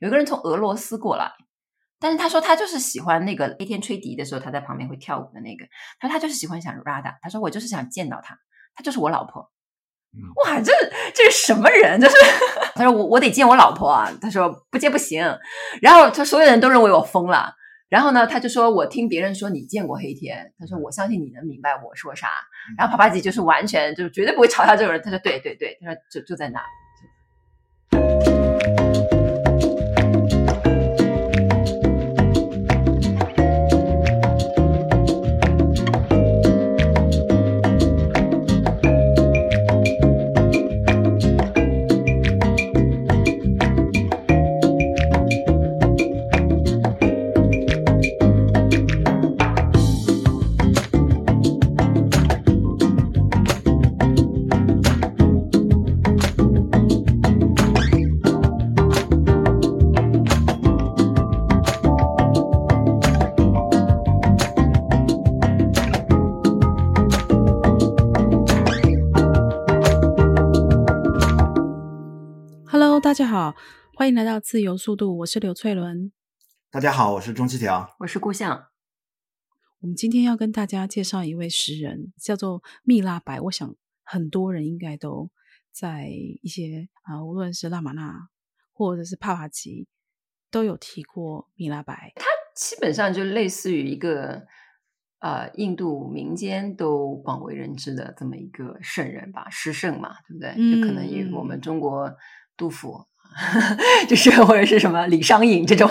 有一个人从俄罗斯过来，但是他说他就是喜欢那个黑天吹笛的时候，他在旁边会跳舞的那个。他说他就是喜欢想 Rada，他说我就是想见到他，他就是我老婆。哇，这这是什么人？就是 他说我我得见我老婆啊，他说不见不行。然后他所有人都认为我疯了。然后呢，他就说：“我听别人说你见过黑天，他说我相信你能明白我说啥。”然后帕帕吉就是完全就绝对不会嘲笑这种人。他说：“对对对，他说就就在那。”好，欢迎来到自由速度，我是刘翠伦。大家好，我是钟七条，我是顾向。我们今天要跟大家介绍一位诗人，叫做蜜拉白。我想很多人应该都在一些啊，无论是拉玛那或者是帕帕吉，都有提过蜜拉白。他基本上就类似于一个呃，印度民间都广为人知的这么一个圣人吧，诗圣嘛，对不对？嗯、就可能与我们中国。杜甫，就是或者是什么李商隐这种，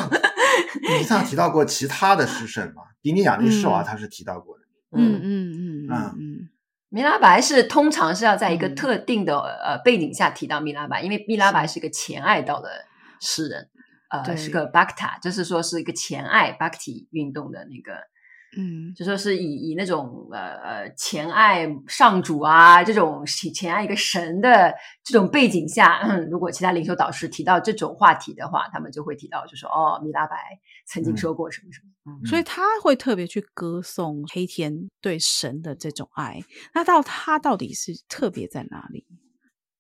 你上提到过其他的诗圣吗？迪尼亚利兽啊，他是提到过的。嗯嗯嗯嗯嗯，蜜拉白是通常是要在一个特定的呃背景下提到米拉白，因为米拉白是一个前爱道的诗人，呃，是个 Bhakta，就是说是一个前爱 Bhakti 运动的那个。嗯，就说是以以那种呃呃前爱上主啊这种前爱一个神的这种背景下，嗯，如果其他灵修导师提到这种话题的话，他们就会提到，就说哦，米拉白曾经说过什么什么，嗯，所以他会特别去歌颂黑天对神的这种爱。那到他到底是特别在哪里？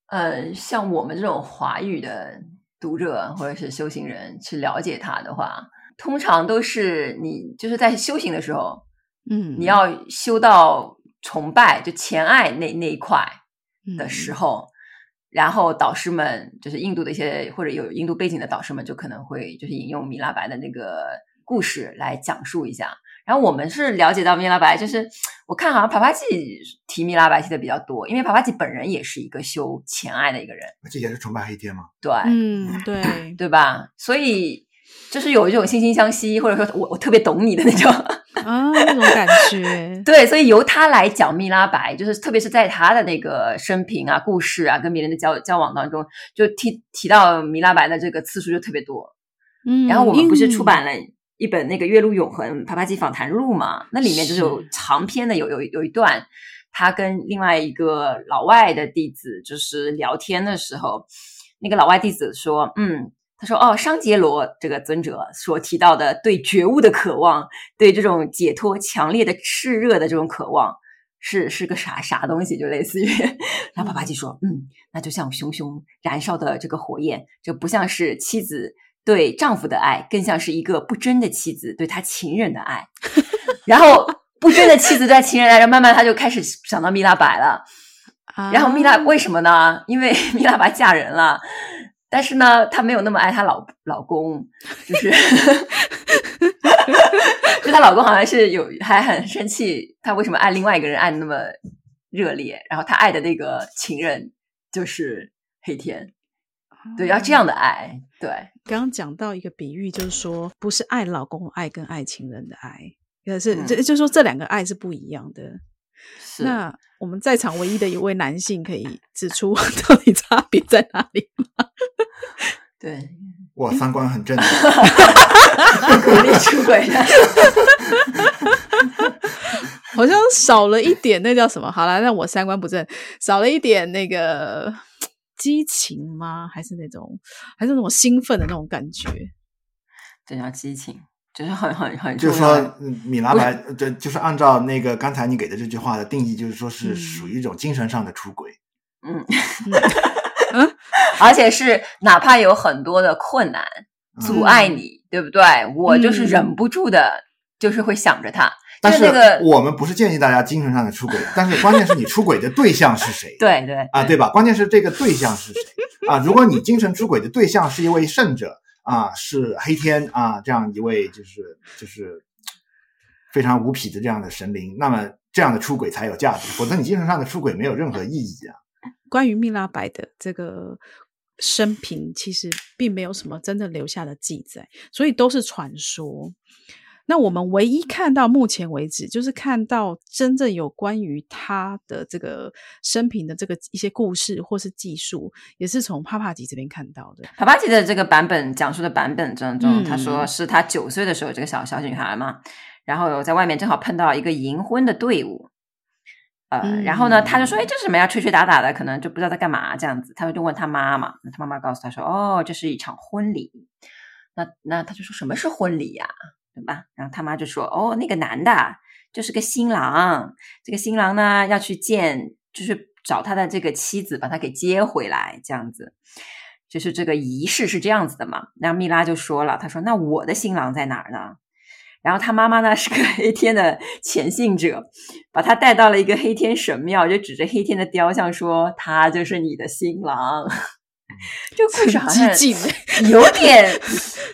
呃，像我们这种华语的读者或者是修行人去了解他的话。通常都是你就是在修行的时候，嗯，你要修到崇拜就前爱那那一块的时候，嗯，然后导师们就是印度的一些或者有印度背景的导师们就可能会就是引用米拉白的那个故事来讲述一下。然后我们是了解到米拉白，就是我看好像帕帕吉提米拉白提的比较多，因为帕帕吉本人也是一个修前爱的一个人，这也是崇拜黑天吗？对，嗯，对，对吧？所以。就是有一种惺惺相惜，或者说我我特别懂你的那种 啊，那种感觉。对，所以由他来讲蜜拉白，就是特别是在他的那个生平啊、故事啊、跟别人的交交往当中，就提提到蜜拉白的这个次数就特别多。嗯，然后我们不是出版了一本那个《月录永恒帕帕吉访谈录》嘛？那里面就是有长篇的，有有有一段，他跟另外一个老外的弟子就是聊天的时候，那个老外弟子说：“嗯。”他说：“哦，商杰罗这个尊者所提到的对觉悟的渴望，对这种解脱强烈的炽热的这种渴望，是是个啥啥东西？就类似于……然后帕帕吉说：‘嗯，那就像熊熊燃烧的这个火焰，就不像是妻子对丈夫的爱，更像是一个不真的妻子对他情人的爱。’然后不真的妻子对他情人来着，慢慢他就开始想到蜜拉白了。然后蜜拉为什么呢？因为 蜜拉白嫁人了。”但是呢，她没有那么爱她老老公，就是，就她老公好像是有还很生气，她为什么爱另外一个人爱那么热烈？然后她爱的那个情人就是黑天，对，要这样的爱。对，刚刚讲到一个比喻，就是说不是爱老公爱跟爱情人的爱，可是这、嗯、就是说这两个爱是不一样的。是。那我们在场唯一的一位男性可以指出 到底差别在哪里吗？对，我三观很正的，鼓励出轨的，好像少了一点，那叫什么？好了，那我三观不正，少了一点那个激情吗？还是那种，还是那种兴奋的那种感觉？这叫激情，就是很很很，就是说，米拉白，这就是按照那个刚才你给的这句话的定义，就是说是属于一种精神上的出轨。嗯。嗯 而且是哪怕有很多的困难，阻碍你，嗯、对不对？我就是忍不住的，嗯、就是会想着他。但是我们不是建议大家精神上的出轨，但是关键是你出轨的对象是谁？对对啊，对吧？关键是这个对象是谁啊？如果你精神出轨的对象是一位圣者啊，是黑天啊，这样一位就是就是非常无匹的这样的神灵，那么这样的出轨才有价值，否则你精神上的出轨没有任何意义啊。关于密拉白的这个生平，其实并没有什么真的留下的记载，所以都是传说。那我们唯一看到目前为止，就是看到真正有关于他的这个生平的这个一些故事或是记述，也是从帕帕吉这边看到的。帕帕吉的这个版本讲述的版本当中，他说是他九岁的时候，这个小小女孩嘛，然后在外面正好碰到一个迎婚的队伍，呃，嗯、然后呢，他就说：“哎，这是什么呀？吹吹打打的，可能就不知道在干嘛这样子。”他就问他妈妈，那他妈妈告诉他说：“哦，这是一场婚礼。”那那他就说：“什么是婚礼呀？”对吧？然后他妈就说：“哦，那个男的就是个新郎，这个新郎呢要去见，就是找他的这个妻子，把他给接回来，这样子，就是这个仪式是这样子的嘛。”然后蜜拉就说了：“他说那我的新郎在哪儿呢？”然后他妈妈呢是个 黑天的虔信者，把他带到了一个黑天神庙，就指着黑天的雕像说：“他就是你的新郎。”这故事好像 有点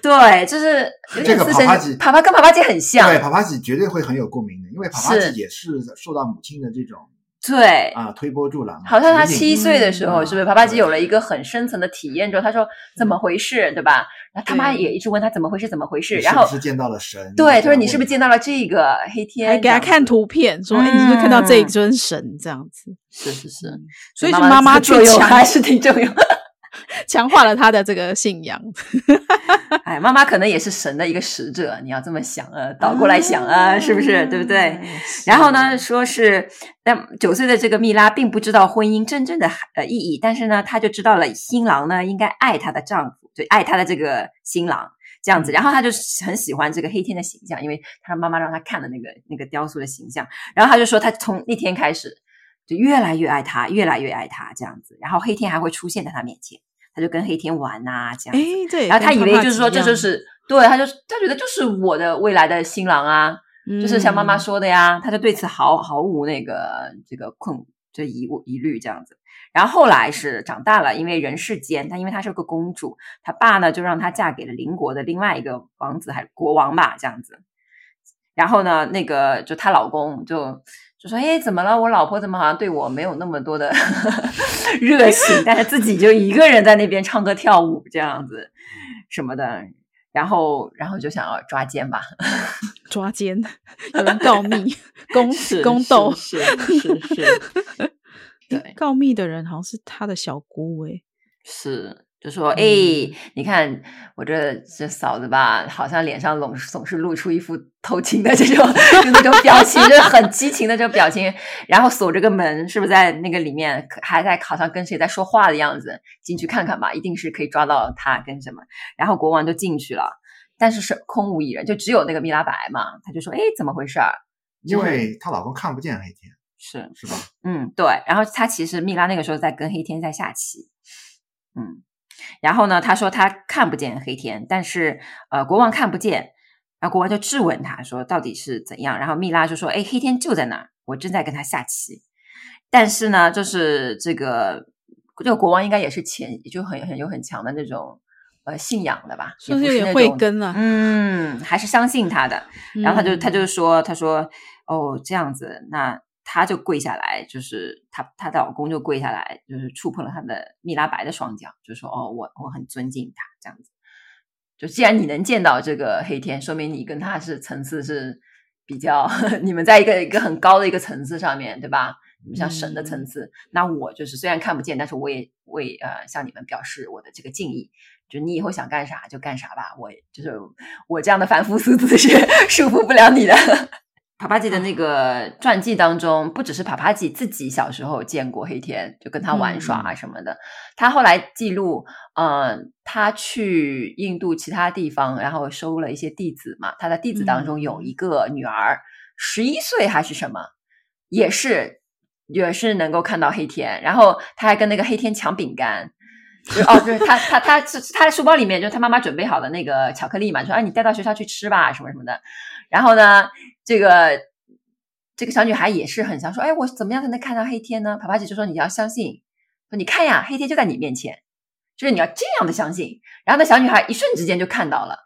对，就是这个帕帕吉，帕帕跟爬爬姐很像，对，爬爬姐绝对会很有共鸣的，因为爬爬姐也是受到母亲的这种对啊推波助澜。好像他七岁的时候，是不是爬爬姐有了一个很深层的体验之后，他说怎么回事，对吧？然后他妈也一直问他怎么回事，怎么回事，然后是见到了神，对，他说你是不是见到了这个黑天，还给他看图片，说哎，你是不是看到这一尊神这样子？是是是，所以说妈妈作用还是挺重要。强化了他的这个信仰。哎，妈妈可能也是神的一个使者，你要这么想啊，倒过来想啊，是不是？对不对？然后呢，说是但九岁的这个蜜拉并不知道婚姻真正的呃意义，但是呢，她就知道了新郎呢应该爱她的丈夫，就爱她的这个新郎这样子。然后她就很喜欢这个黑天的形象，因为她妈妈让她看了那个那个雕塑的形象。然后她就说，她从那天开始就越来越爱他，越来越爱他这样子。然后黑天还会出现在她面前。他就跟黑天玩呐、啊，这样。哎，对。然后他以为就是说，这就是对，他就他觉得就是我的未来的新郎啊，嗯、就是像妈妈说的呀。他就对此毫毫无那个这个困这疑疑虑这样子。然后后来是长大了，因为人世间，她因为她是个公主，她爸呢就让她嫁给了邻国的另外一个王子还是国王吧，这样子。然后呢，那个就她老公就。就说：“哎，怎么了？我老婆怎么好像对我没有那么多的 热情？但是自己就一个人在那边唱歌跳舞这样子什么的，然后然后就想要抓奸吧，抓奸，有人告密，公是宫斗，是是是，是，是，对，告密的人好像是他的小姑诶，是。”就说：“哎，嗯、你看我这这嫂子吧，好像脸上总总是露出一副偷情的这种就那种表情，就是很激情的这种表情。然后锁着个门，是不是在那个里面还在好像跟谁在说话的样子？进去看看吧，一定是可以抓到他跟什么。然后国王就进去了，但是是空无一人，就只有那个蜜拉白嘛。他就说：哎，怎么回事？因为她老公看不见黑天，是是吧？嗯，对。然后她其实蜜拉那个时候在跟黑天在下棋，嗯。”然后呢，他说他看不见黑天，但是呃，国王看不见，然后国王就质问他说到底是怎样？然后蜜拉就说：“哎，黑天就在那儿，我正在跟他下棋。”但是呢，就是这个这个国王应该也是前就很很有很强的那种呃信仰的吧，是不是有点慧根啊？嗯，还是相信他的。然后他就他就说他说哦这样子那。他就跪下来，就是她她的老公就跪下来，就是触碰了她的蜜拉白的双脚，就说：“哦，我我很尊敬他，这样子。就既然你能见到这个黑天，说明你跟他是层次是比较，你们在一个一个很高的一个层次上面对吧？你们像神的层次。嗯、那我就是虽然看不见，但是我也为呃向你们表示我的这个敬意。就你以后想干啥就干啥吧，我就是我这样的凡夫俗子是 束缚不了你的。”帕帕吉的那个传记当中，不只是帕帕吉自己小时候见过黑天，就跟他玩耍啊什么的。嗯、他后来记录，嗯、呃，他去印度其他地方，然后收了一些弟子嘛。他的弟子当中有一个女儿，十一、嗯、岁还是什么，也是也是能够看到黑天。然后他还跟那个黑天抢饼干，就哦，就是他他他是他的书包里面就是他妈妈准备好的那个巧克力嘛，说啊你带到学校去吃吧，什么什么的。然后呢，这个这个小女孩也是很想说，哎，我怎么样才能看到黑天呢？帕帕姐就说你要相信，说你看呀，黑天就在你面前，就是你要这样的相信。然后那小女孩一瞬之间就看到了。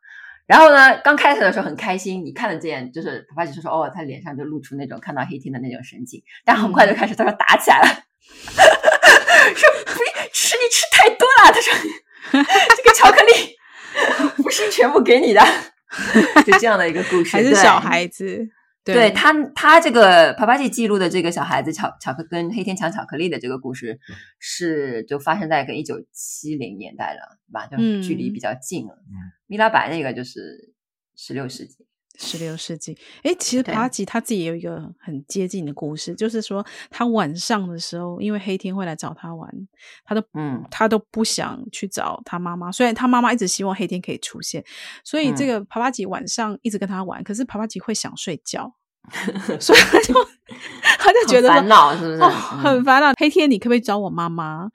然后呢，刚开始的时候很开心，你看得见，就是帕帕姐就说哦，她脸上就露出那种看到黑天的那种神情。但很快就开始她说打起来了。说不吃，你吃太多了。她说这个巧克力 不是全部给你的，就这样的一个故事。还是小孩子，对，对他他这个帕帕吉记录的这个小孩子巧巧克跟黑天抢巧克力的这个故事，是就发生在跟一九七零年代了，对吧？就距离比较近了。嗯，米拉白那个就是十六世纪。十六世纪，诶，其实帕帕吉他自己也有一个很接近的故事，就是说他晚上的时候，因为黑天会来找他玩，他都嗯，他都不想去找他妈妈，虽然他妈妈一直希望黑天可以出现，所以这个帕帕吉晚上一直跟他玩，可是帕帕吉会想睡觉，所以他就 他就觉得烦恼是不是？哦，很烦恼。黑天，你可不可以找我妈妈？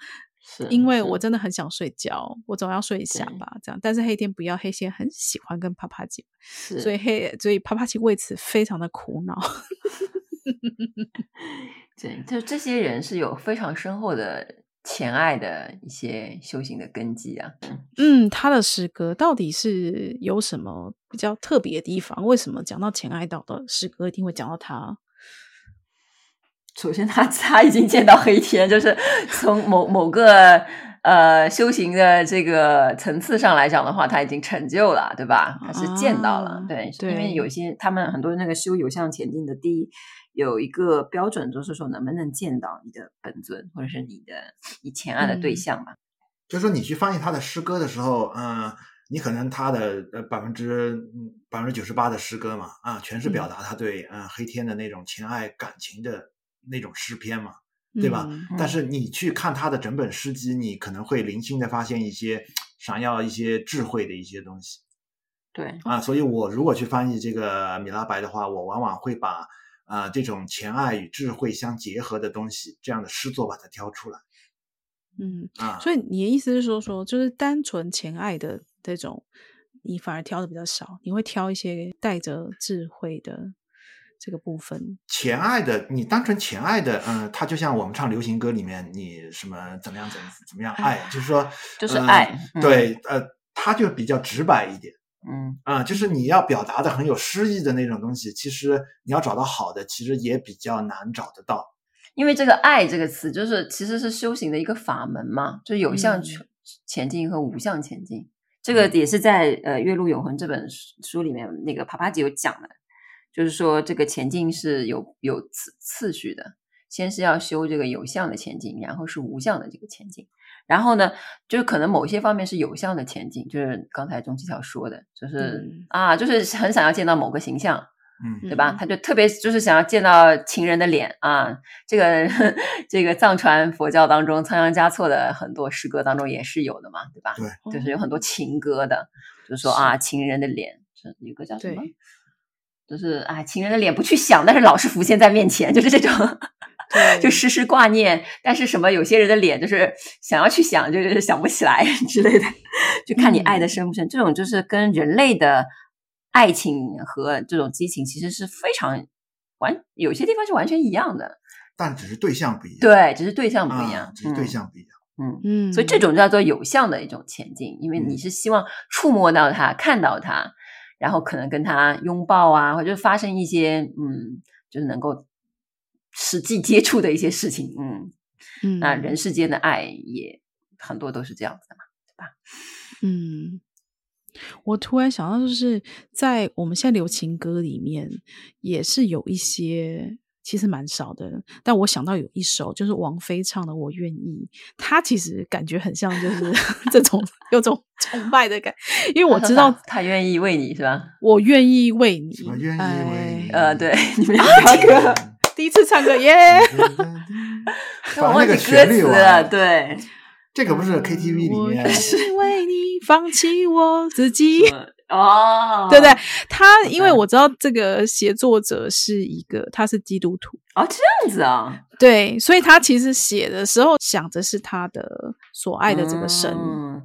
因为我真的很想睡觉，我总要睡一下吧，这样。但是黑天不要，黑天很喜欢跟帕帕吉，所以黑，所以帕帕吉为此非常的苦恼。对，就这些人是有非常深厚的前爱的一些修行的根基啊。嗯，他的诗歌到底是有什么比较特别的地方？为什么讲到前爱道的诗歌一定会讲到他？首先他，他他已经见到黑天，就是从某某个呃修行的这个层次上来讲的话，他已经成就了，对吧？他是见到了，啊、对，对，因为有些他们很多那个修有向前进的第一有一个标准，就是说能不能见到你的本尊，或者是你的你前爱的对象嘛。就是说，你去翻译他的诗歌的时候，嗯、呃，你可能他的呃百分之百分之九十八的诗歌嘛，啊，全是表达他对嗯、呃、黑天的那种情爱感情的。那种诗篇嘛，对吧？嗯嗯、但是你去看他的整本诗集，你可能会零星的发现一些闪耀一些智慧的一些东西。对啊，所以我如果去翻译这个米拉白的话，我往往会把啊、呃、这种前爱与智慧相结合的东西，这样的诗作把它挑出来。嗯啊，所以你的意思是说，说就是单纯前爱的这种，你反而挑的比较少，你会挑一些带着智慧的。这个部分，前爱的，你单纯前爱的，嗯、呃，他就像我们唱流行歌里面，你什么怎么样怎么怎么样爱，就是说，就是爱，呃嗯、对，呃，它就比较直白一点，嗯。啊、呃，就是你要表达的很有诗意的那种东西，其实你要找到好的，其实也比较难找得到，因为这个爱这个词，就是其实是修行的一个法门嘛，就有向前进和无向前进，嗯、这个也是在呃《月露永恒》这本书里面，那个帕帕吉有讲的。就是说，这个前进是有有次次序的，先是要修这个有相的前进，然后是无相的这个前进，然后呢，就是可能某些方面是有相的前进，就是刚才钟七条说的，就是、嗯、啊，就是很想要见到某个形象，嗯，对吧？他就特别就是想要见到情人的脸啊，这个 这个藏传佛教当中仓央嘉措的很多诗歌当中也是有的嘛，对吧？对，就是有很多情歌的，就是说啊，情人的脸，这一个叫什么？就是啊，情人的脸不去想，但是老是浮现在面前，就是这种，就时时挂念。但是什么，有些人的脸就是想要去想，就是想不起来 之类的，就看你爱的深不深。嗯、这种就是跟人类的爱情和这种激情其实是非常完，有些地方是完全一样的，但只是对象不一样。对，只是对象不一样，啊、只是对象不一样。嗯嗯，所以这种叫做有向的一种前进，因为你是希望触摸到它，看到它。然后可能跟他拥抱啊，或者发生一些嗯，就是能够实际接触的一些事情，嗯嗯，那人世间的爱也很多都是这样子的嘛，对吧？嗯，我突然想到，就是在我们现在流行歌里面，也是有一些。其实蛮少的，但我想到有一首就是王菲唱的《我愿意》，她其实感觉很像，就是 这种 有种崇拜的感觉，因为我知道 她愿意为你是吧？我愿意为你，我愿意为你，呃，对，你们唱歌，第一次唱歌耶，我忘记歌词了，对，这个不是 KTV 里面，我愿意为你放弃我自己。哦，对不对？他因为我知道这个写作者是一个，他是基督徒哦，这样子啊，对，所以他其实写的时候想着是他的所爱的这个神。嗯。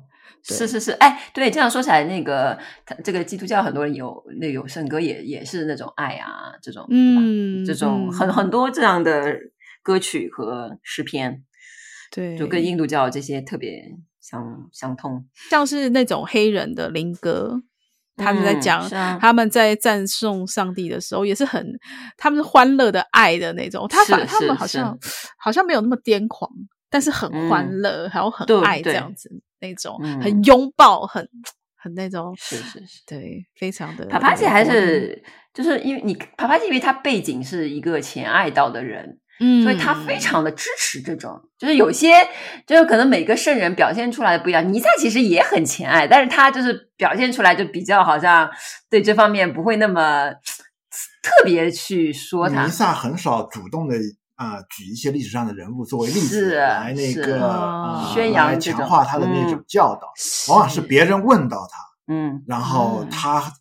是是是，哎，对，这样说起来，那个他这个基督教很多人有那有圣歌也也是那种爱啊，这种嗯，这种很、嗯、很多这样的歌曲和诗篇，对，就跟印度教这些特别相相通，像是那种黑人的灵歌，他们在讲、嗯啊、他们在赞颂上帝的时候，也是很他们是欢乐的爱的那种，他反他们好像好像没有那么癫狂，但是很欢乐，还有、嗯、很爱这样子。那种很拥抱，很很那种，是是是，对，非常的。帕帕吉还是就是因为你帕帕吉，因为他背景是一个前爱道的人，嗯，所以他非常的支持这种。就是有些就是可能每个圣人表现出来的不一样，尼撒其实也很前爱，但是他就是表现出来就比较好像对这方面不会那么特别去说他。尼撒很少主动的。啊，举一些历史上的人物作为例子来那个宣扬、来强化他的那种教导，往往是别人问到他，嗯，然后他，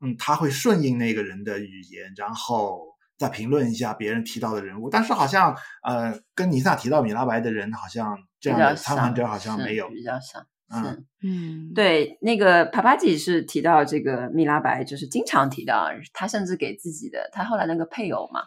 嗯，他会顺应那个人的语言，然后再评论一下别人提到的人物。但是好像呃，跟尼萨提到米拉白的人，好像这样的参访者好像没有，比较少。嗯嗯，对，那个帕帕吉是提到这个米拉白，就是经常提到，他甚至给自己的他后来那个配偶嘛。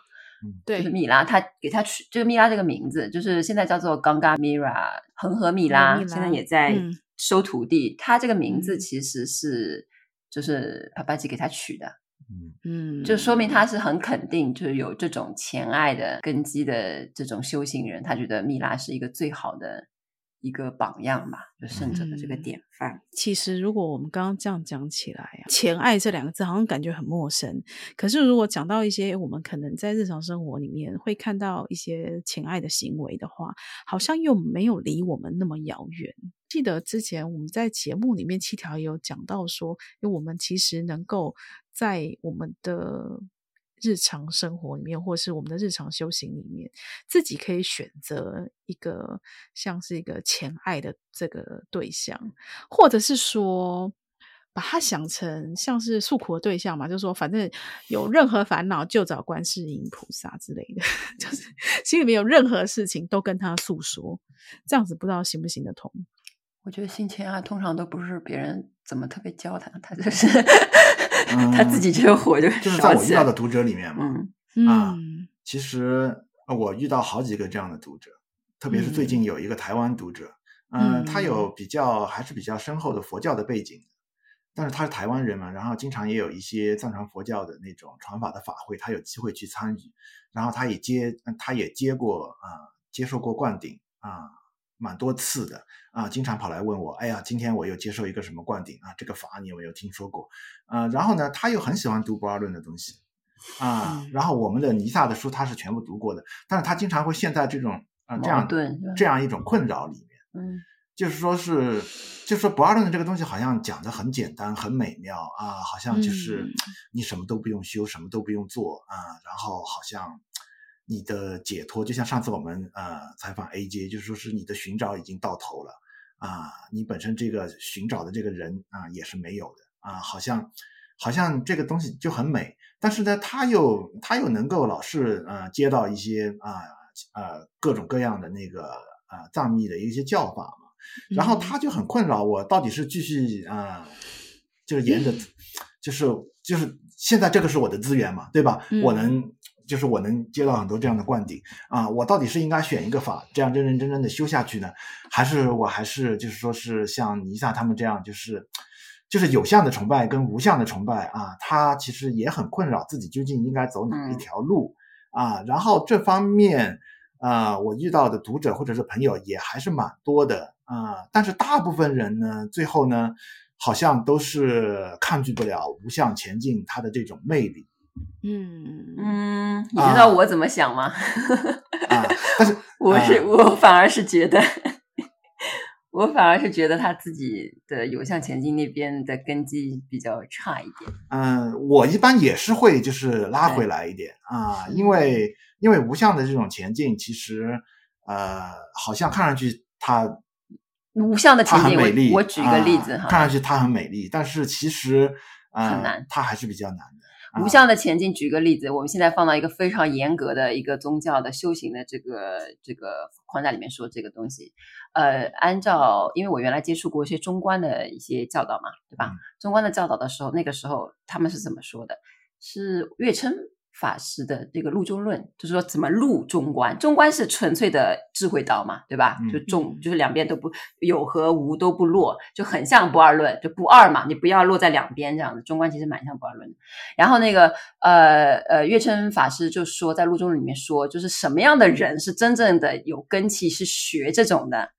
嗯，对，就是米拉，他给他取这个米拉这个名字，就是现在叫做 Ganga Mira 恒河米拉，现在也在收徒弟。他这个名字其实是就是帕帕吉给他取的，嗯嗯，就说明他是很肯定，就是有这种前爱的根基的这种修行人，他觉得蜜拉是一个最好的。一个榜样吧，就圣者的这个典范。嗯，其实，如果我们刚刚这样讲起来啊，前爱这两个字好像感觉很陌生。可是，如果讲到一些我们可能在日常生活里面会看到一些前爱的行为的话，好像又没有离我们那么遥远。记得之前我们在节目里面七条也有讲到说，因为我们其实能够在我们的。日常生活里面，或是我们的日常修行里面，自己可以选择一个像是一个前爱的这个对象，或者是说把它想成像是诉苦的对象嘛，就是说反正有任何烦恼就找观世音菩萨之类的，就是心里面有任何事情都跟他诉说，这样子不知道行不行得通。我觉得心前爱通常都不是别人怎么特别教他，他就是。他自己就火就就是在我遇到的读者里面嘛，嗯、啊，其实我遇到好几个这样的读者，特别是最近有一个台湾读者，嗯、呃，他有比较还是比较深厚的佛教的背景，但是他是台湾人嘛，然后经常也有一些藏传佛教的那种传法的法会，他有机会去参与，然后他也接他也接过啊、呃，接受过灌顶啊。蛮多次的啊，经常跑来问我，哎呀，今天我又接受一个什么灌顶啊？这个法你有没有听说过？啊，然后呢，他又很喜欢读博尔顿的东西啊，然后我们的尼萨的书他是全部读过的，但是他经常会陷在这种啊这样这样一种困扰里面，嗯，就是说是，就是说博尔顿的这个东西好像讲的很简单很美妙啊，好像就是你什么都不用修，什么都不用做啊，然后好像。你的解脱就像上次我们呃采访 AJ，就是说是你的寻找已经到头了啊，你本身这个寻找的这个人啊也是没有的啊，好像好像这个东西就很美，但是呢，他又他又能够老是呃接到一些啊呃各种各样的那个啊藏密的一些叫法嘛，然后他就很困扰，我到底是继续啊，就是沿着，就是就是现在这个是我的资源嘛，对吧？我能。就是我能接到很多这样的灌顶啊，我到底是应该选一个法，这样认认真真的修下去呢，还是我还是就是说是像尼萨他们这样，就是就是有相的崇拜跟无相的崇拜啊，他其实也很困扰自己究竟应该走哪一条路啊。然后这方面啊，我遇到的读者或者是朋友也还是蛮多的啊，但是大部分人呢，最后呢，好像都是抗拒不了无相前进它的这种魅力。嗯嗯，你知道我怎么想吗？啊，但是我是我反而是觉得，我反而是觉得他自己的有向前进那边的根基比较差一点。嗯，我一般也是会就是拉回来一点啊，因为因为无相的这种前进，其实呃，好像看上去它无相的前进，很美丽。我举个例子哈，看上去它很美丽，但是其实啊，很难，它还是比较难的。无相的前进，举个例子，我们现在放到一个非常严格的一个宗教的修行的这个这个框架里面说这个东西，呃，按照因为我原来接触过一些中观的一些教导嘛，对吧？嗯、中观的教导的时候，那个时候他们是怎么说的？是月称。法师的这个入中论，就是说怎么入中观？中观是纯粹的智慧道嘛，对吧？就中就是两边都不有和无都不落，就很像不二论，就不二嘛，你不要落在两边这样子。中观其实蛮像不二论的。然后那个呃呃，月称法师就说，在入中论里面说，就是什么样的人是真正的有根气，是学这种的，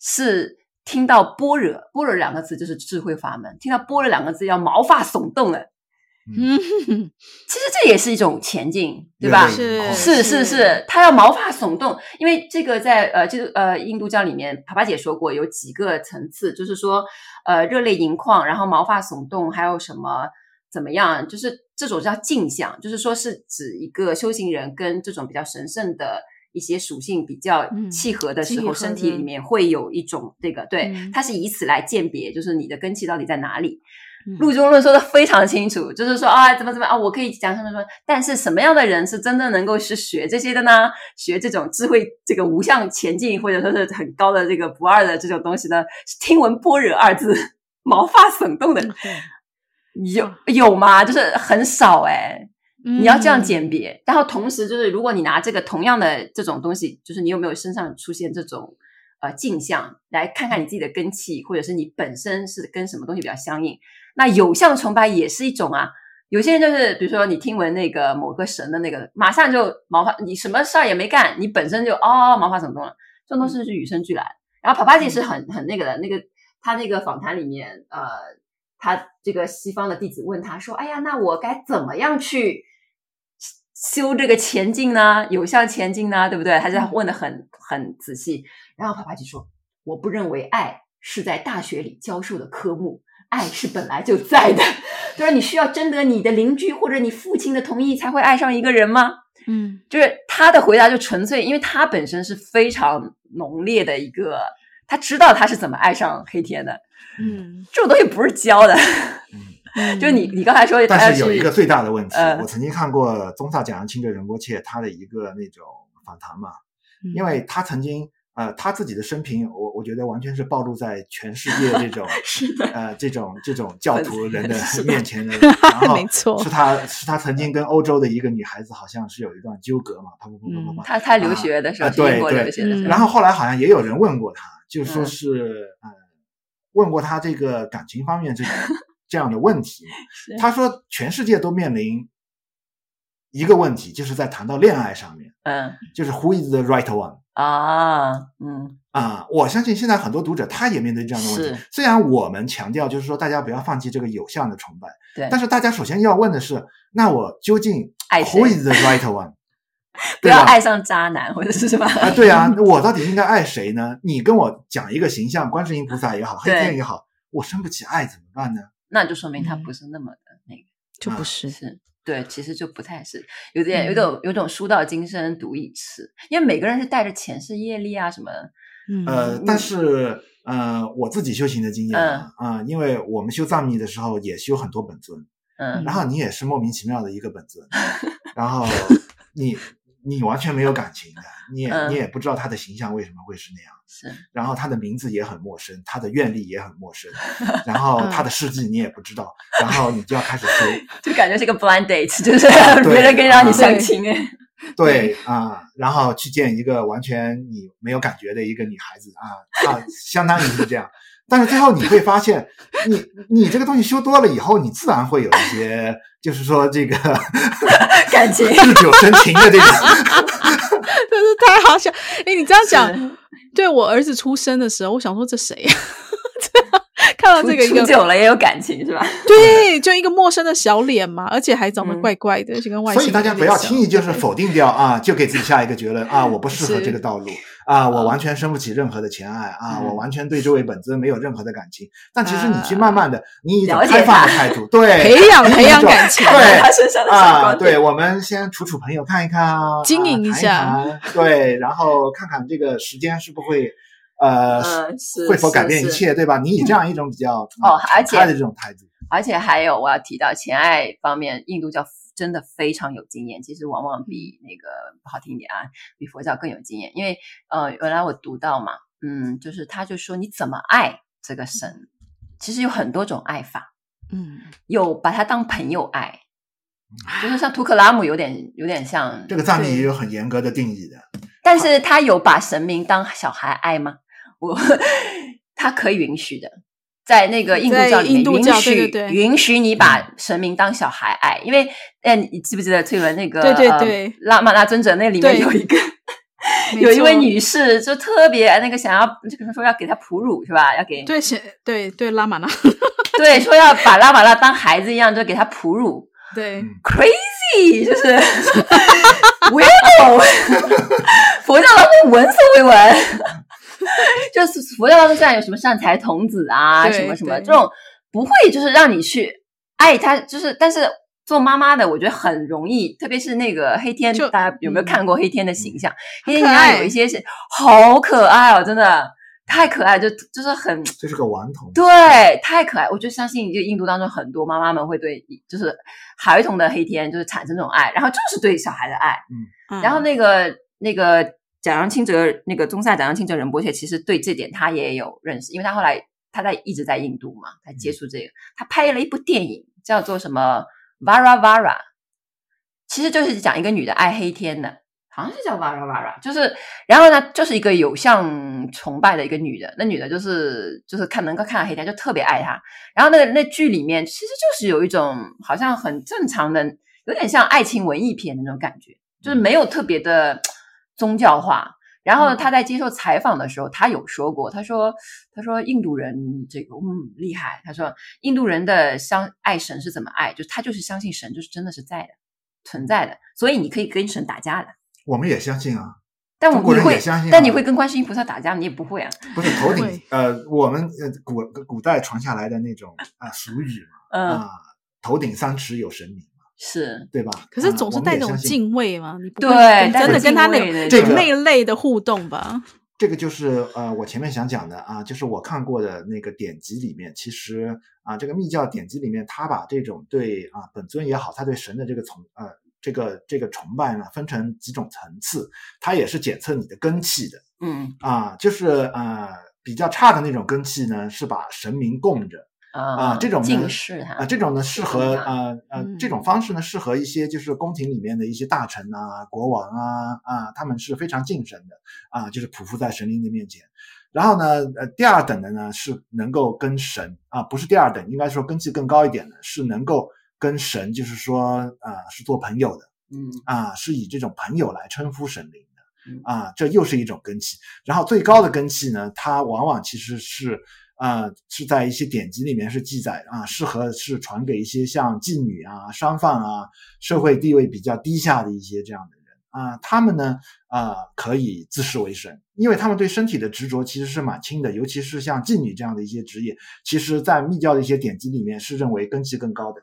是听到般若，般若两个字就是智慧法门，听到般若两个字要毛发耸动的。嗯，其实这也是一种前进，对吧？是是是是，他要毛发耸动，因为这个在呃，就是呃，印度教里面，帕帕姐说过有几个层次，就是说呃，热泪盈眶，然后毛发耸动，还有什么怎么样？就是这种叫镜像，就是说是指一个修行人跟这种比较神圣的一些属性比较契合的时候，嗯、身体里面会有一种这个，对，它是以此来鉴别，就是你的根气到底在哪里。入中论说的非常清楚，就是说啊，怎么怎么啊，我可以讲什么什么，但是什么样的人是真正能够是学这些的呢？学这种智慧，这个无相前进，或者说是很高的这个不二的这种东西呢？听闻般若二字，毛发耸动的，有有吗？就是很少哎。你要这样鉴别，嗯、然后同时就是，如果你拿这个同样的这种东西，就是你有没有身上出现这种呃镜像，来看看你自己的根气，或者是你本身是跟什么东西比较相应。那有相崇拜也是一种啊，有些人就是，比如说你听闻那个某个神的那个，马上就毛发，你什么事儿也没干，你本身就哦毛发耸动了，这种东西是与生俱来。然后帕帕吉是很很那个的，那个他那个访谈里面，呃，他这个西方的弟子问他说：“哎呀，那我该怎么样去修这个前进呢？有效前进呢，对不对？”他就问的很很仔细。然后帕帕吉说：“我不认为爱是在大学里教授的科目。”爱是本来就在的，就是你需要征得你的邻居或者你父亲的同意才会爱上一个人吗？嗯，就是他的回答就纯粹，因为他本身是非常浓烈的一个，他知道他是怎么爱上黑天的。嗯，这种东西不是教的。嗯，就你你刚才说，但是有一个最大的问题，呃、我曾经看过宗萨蒋扬清的仁波切他的一个那种访谈嘛，嗯、因为他曾经。呃，他自己的生平，我我觉得完全是暴露在全世界这种 是的呃这种这种教徒人的 面前的，的然后没错，是他是他曾经跟欧洲的一个女孩子好像是有一段纠葛嘛，他不不不不他他留学的时候，对对，然后后来好像也有人问过他，就说是呃问过他这个感情方面这这样的问题，他说全世界都面临一个问题，就是在谈到恋爱上面，嗯，就是 Who is the right one？啊，嗯啊，我相信现在很多读者他也面对这样的问题。虽然我们强调就是说大家不要放弃这个有相的崇拜，对，但是大家首先要问的是，那我究竟 Who is the right one？不要爱上渣男或者是什么？啊，对啊，我到底应该爱谁呢？你跟我讲一个形象，观世音菩萨也好，黑天也好，我生不起爱怎么办呢？那就说明他不是那么的那个，就不是。对，其实就不太是，有点有种有种书到今生读已迟，因为每个人是带着前世业力啊什么的。嗯，呃，但是呃，我自己修行的经验啊，啊，因为我们修藏密的时候也修很多本尊，嗯，然后你也是莫名其妙的一个本尊，然后 你你完全没有感情的，你也你也不知道他的形象为什么会是那样。是，然后他的名字也很陌生，他的愿力也很陌生，然后他的事迹你也不知道，然后你就要开始修，就感觉是个 blind date，就是 别人跟让你相亲哎，对啊，然后去见一个完全你没有感觉的一个女孩子啊啊，相当于是这样，但是最后你会发现，你你这个东西修多了以后，你自然会有一些，就是说这个 感情日久生情的这种，真是太好笑，哎，你这样讲。对我儿子出生的时候，我想说这谁呀？看到这个一个久了也有感情是吧？对，就一个陌生的小脸嘛，而且还长得怪怪的，就跟外。所以大家不要轻易就是否定掉啊，就给自己下一个结论啊，我不适合这个道路啊，我完全生不起任何的前爱啊，我完全对这位本尊没有任何的感情。但其实你去慢慢的，你以一种开放的态度，对，培养培养感情，对啊，对，我们先处处朋友，看一看啊，经营一下，对，然后看看这个时间是不会。呃，会否改变一切，对吧？你以这样一种比较哦，而且的这种态度，而且还有我要提到前爱方面，印度教真的非常有经验，其实往往比那个不好听一点啊，比佛教更有经验。因为呃，原来我读到嘛，嗯，就是他就说你怎么爱这个神，其实有很多种爱法，嗯，有把他当朋友爱，就是像图克拉姆有点有点像这个藏民也有很严格的定义的，但是他有把神明当小孩爱吗？我 他可以允许的。在那个印度教里面，允许对对对。允许你把神明当小孩爱，因为哎，你记不记得翠文那个对对对，呃、拉玛拉尊者那里面有一个 有一位女士，就特别那个想要，就可能说要给他哺乳是吧？要给对对对拉玛拉，对说要把拉玛拉当孩子一样，就给他哺乳。对，crazy 就是 weirdo，佛教当中闻所未闻。就是佛教当中虽然有什么善财童子啊，什么什么这种，不会就是让你去爱他，就是但是做妈妈的，我觉得很容易，特别是那个黑天，大家有没有看过黑天的形象？黑天形象有一些是好可爱哦，真的太可爱，就就是很，就是个顽童，对，太可爱。我就相信，就印度当中很多妈妈们会对，就是孩童的黑天就是产生这种爱，然后就是对小孩的爱，嗯，然后那个那个。贾杨清哲那个宗萨贾杨清哲仁波切，其实对这点他也有认识，因为他后来他在一直在印度嘛，他接触这个，他拍了一部电影叫做什么《Vara Vara》，其实就是讲一个女的爱黑天的，好像是叫 Vara Vara，就是然后呢，就是一个有像崇拜的一个女的，那女的就是就是看能够看到黑天就特别爱他，然后那个那剧里面其实就是有一种好像很正常的，有点像爱情文艺片的那种感觉，就是没有特别的。宗教化，然后他在接受采访的时候，嗯、他有说过，他说：“他说印度人这个嗯厉害，他说印度人的相爱神是怎么爱，就他就是相信神就是真的是在的存在的，所以你可以跟神打架的。我们也相信啊，但我们会相信、啊，但你会跟观世音菩萨打架，你也不会啊。不是头顶呃，我们呃古古代传下来的那种啊俗语嘛，啊、呃、头顶三尺有神明。”是对吧？可是总是带这种敬畏嘛，你不对，真的跟他那种那类的互动吧。这个就是呃，我前面想讲的啊，就是我看过的那个典籍里面，其实啊，这个密教典籍里面，他把这种对啊本尊也好，他对神的这个崇呃这个这个崇拜呢，分成几种层次，他也是检测你的根气的。嗯啊，就是呃比较差的那种根气呢，是把神明供着。啊，这种呢，啊，这种呢适合呃呃，这种方式呢适合一些就是宫廷里面的一些大臣啊、国王啊啊，他们是非常敬神的啊，就是匍匐在神灵的面前。然后呢，呃，第二等的呢是能够跟神啊，不是第二等，应该说根基更高一点的，是能够跟神，就是说啊，是做朋友的，嗯啊，是以这种朋友来称呼神灵的，啊，这又是一种根器。然后最高的根器呢，它往往其实是。啊、呃，是在一些典籍里面是记载啊，适合是传给一些像妓女啊、商贩啊、社会地位比较低下的一些这样的人啊，他们呢啊、呃、可以自视为神，因为他们对身体的执着其实是蛮轻的，尤其是像妓女这样的一些职业，其实在密教的一些典籍里面是认为根基更高的。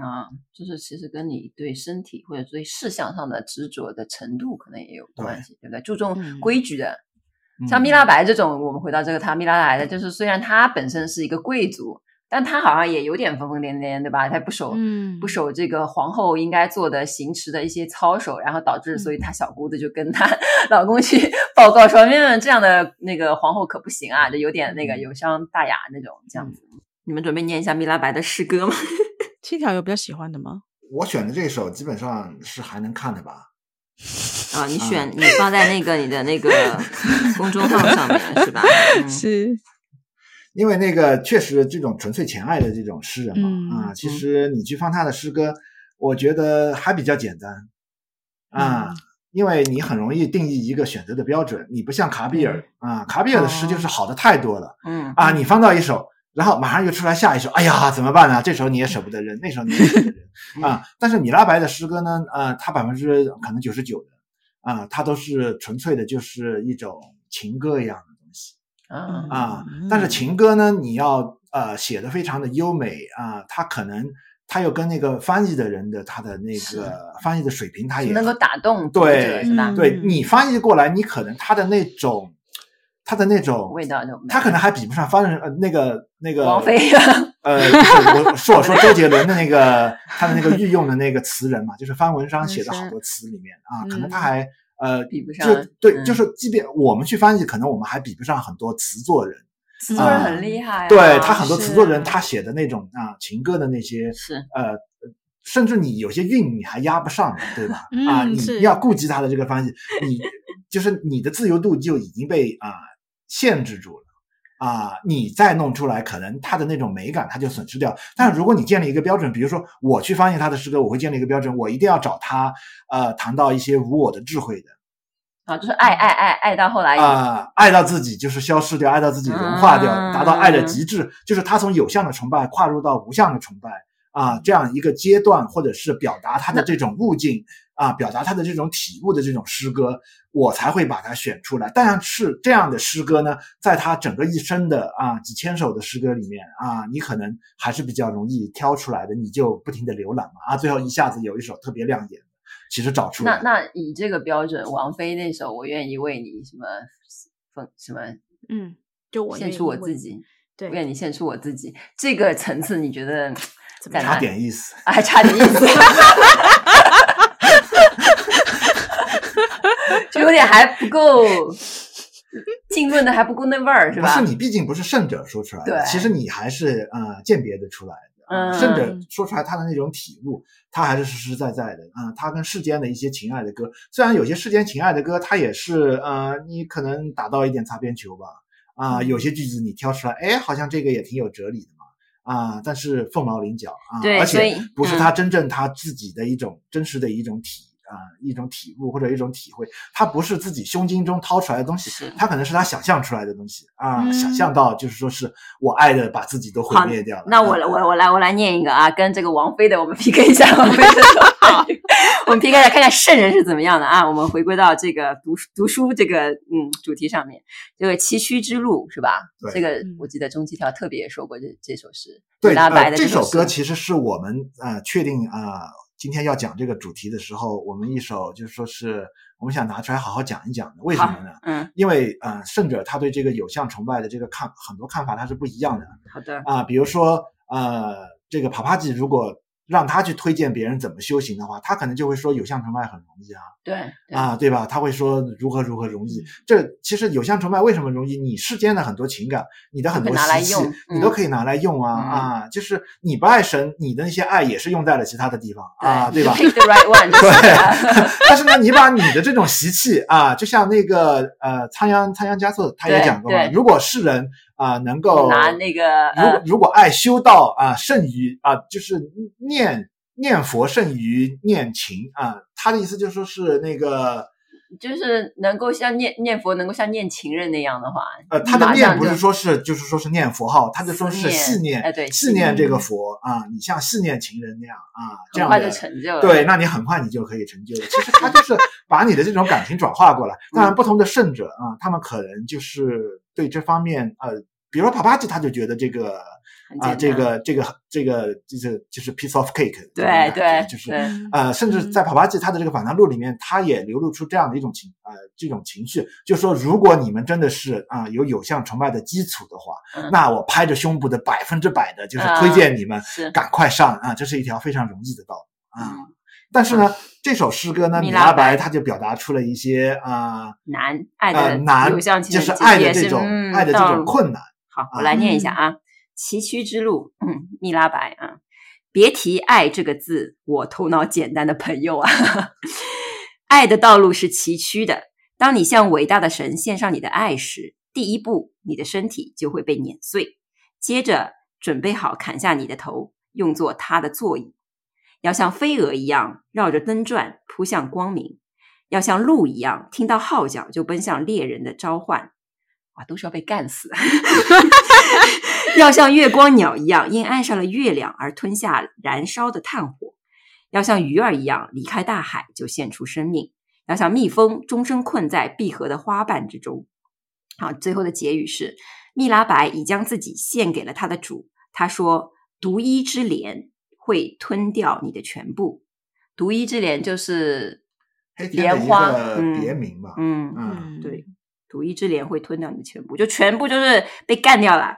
啊，就是其实跟你对身体或者对事项上的执着的程度可能也有关系，对，对不对？注重规矩的。嗯像蜜拉白这种，我们回到这个他蜜拉白的，就是虽然他本身是一个贵族，但他好像也有点疯疯癫癫，对吧？他不守、嗯、不守这个皇后应该做的行持的一些操守，然后导致所以他小姑子就跟他 老公去 报告说，这样的那个皇后可不行啊，就有点那个有伤大雅那种这样子。嗯、你们准备念一下蜜拉白的诗歌吗？七条有比较喜欢的吗？我选的这首基本上是还能看的吧。啊，你选你放在那个你的那个 公众号上面是吧？嗯、是，因为那个确实这种纯粹前爱的这种诗人嘛，嗯、啊，其实你去翻他的诗歌，我觉得还比较简单。啊，嗯、因为你很容易定义一个选择的标准，你不像卡比尔、嗯、啊，卡比尔的诗就是好的太多了，嗯。啊，你翻到一首。然后马上又出来下一首，哎呀，怎么办呢？这时候你也舍不得扔，那时候你也舍不得扔 啊。但是米拉白的诗歌呢，啊，他百分之可能九十九的啊，它都是纯粹的，就是一种情歌一样的东西啊啊。但是情歌呢，你要呃写的非常的优美啊，它可能它又跟那个翻译的人的他的那个翻译的水平，他也能够打动对对，你翻译过来，你可能他的那种。他的那种味道，他可能还比不上翻译呃那个那个王菲 呃，就是我是我说周杰伦的那个他的那个御用的那个词人嘛，就是方文 山写的好多词里面啊，可能他还呃比不上，就对，就是即便我们去翻译，可能我们还比不上很多词作人。词作人很厉害，对他很多词作人，他写的那种啊情歌的那些是呃。甚至你有些韵你还压不上，对吧？啊，你要顾及他的这个翻译，你就是你的自由度就已经被啊限制住了啊！你再弄出来，可能他的那种美感他就损失掉。但如果你建立一个标准，比如说我去翻译他的诗歌，我会建立一个标准，我一定要找他呃谈到一些无我的智慧的啊，就是爱爱爱爱到后来啊，爱到自己就是消失掉，爱到自己融化掉，达到爱的极致，就是他从有相的崇拜跨入到无相的崇拜。啊，这样一个阶段，或者是表达他的这种悟境啊，表达他的这种体悟的这种诗歌，我才会把它选出来。但是这样的诗歌呢，在他整个一生的啊几千首的诗歌里面啊，你可能还是比较容易挑出来的，你就不停的浏览嘛啊，最后一下子有一首特别亮眼的，其实找出来。那那以这个标准，王菲那首《我愿意为你什么奉什么》，嗯，就我献出我自己，对，愿你献出我自己，这个层次你觉得？差点意思，还差点意思，就有点还不够 浸润的，还不够那味儿，是吧？不是，你毕竟不是圣者说出来的，对，其实你还是呃鉴别的出来的。嗯，圣者说出来他的那种体悟，他还是实实在在的啊。他跟世间的一些情爱的歌，虽然有些世间情爱的歌，他也是呃，你可能打到一点擦边球吧啊，有些句子你挑出来，哎，好像这个也挺有哲理的嘛。啊，但是凤毛麟角啊，对，而且不是他真正他自己的一种真实的一种体啊，一种体悟或者一种体会，它不是自己胸襟中掏出来的东西，它可能是他想象出来的东西啊，想象到就是说是我爱的把自己都毁灭掉了。那我我我来我来念一个啊，跟这个王菲的我们 PK 一下，王菲的，我们 PK 一下看看圣人是怎么样的啊？我们回归到这个读读书这个嗯主题上面，这个崎岖之路是吧？这个我记得钟基条特别说过这这首诗。对，呃，这首歌其实是我们呃确定啊，呃，今天要讲这个主题的时候，我们一首就是说是我们想拿出来好好讲一讲的。为什么呢？嗯，因为呃，圣者他对这个有相崇拜的这个看很多看法他是不一样的。好的啊，呃，比如说呃，这个帕帕吉如果。让他去推荐别人怎么修行的话，他可能就会说有相崇拜很容易啊，对，对啊，对吧？他会说如何如何容易。这其实有相崇拜为什么容易？你世间的很多情感，你的很多习气，你都可以拿来用啊、嗯、啊！就是你不爱神，你的那些爱也是用在了其他的地方啊，对吧？Pick the right one，对。但是呢，你把你的这种习气啊，就像那个呃，仓央仓央嘉措他也讲过嘛，如果世人。啊、呃，能够拿那个，如果如果爱修道啊，胜于啊，就是念念佛胜于念情啊，他的意思就是说是那个，就是能够像念念佛，能够像念情人那样的话，呃，他的念不是说是就是说是念佛号，他就说是细念，哎，对，细念这个佛啊，你像细念情人那样啊，这样很快就成就了，对，那你很快你就可以成就了。其实他就是 把你的这种感情转化过来。当然，不同的圣者啊，他们可能就是。对这方面，呃，比如说帕帕吉，他就觉得这个啊、呃，这个这个这个就是就是 piece of cake，对对，对，就是呃，甚至在帕帕吉他的这个访谈录里面，他也流露出这样的一种情呃这种情绪，就是说，如果你们真的是啊、呃、有有相崇拜的基础的话，嗯、那我拍着胸部的百分之百的就是推荐你们赶快上啊、呃，这是一条非常容易的道路啊。嗯。但是呢，这首诗歌呢，米拉白他就表达出了一些啊难爱的难，就是爱的这种爱的这种困难。好，我来念一下啊，崎岖之路，嗯，米拉白啊，别提爱这个字，我头脑简单的朋友啊，爱的道路是崎岖的。当你向伟大的神献上你的爱时，第一步，你的身体就会被碾碎，接着准备好砍下你的头，用作他的座椅。要像飞蛾一样绕着灯转扑向光明，要像鹿一样听到号角就奔向猎人的召唤，哇，都是要被干死！要像月光鸟一样因爱上了月亮而吞下燃烧的炭火，要像鱼儿一样离开大海就献出生命，要像蜜蜂终生困在闭合的花瓣之中。好，最后的结语是：蜜拉白已将自己献给了他的主。他说：“独一之莲。”会吞掉你的全部。独一之莲就是莲花别名吧？嗯嗯，对，独一只莲会吞掉你的全部，就全部就是被干掉了。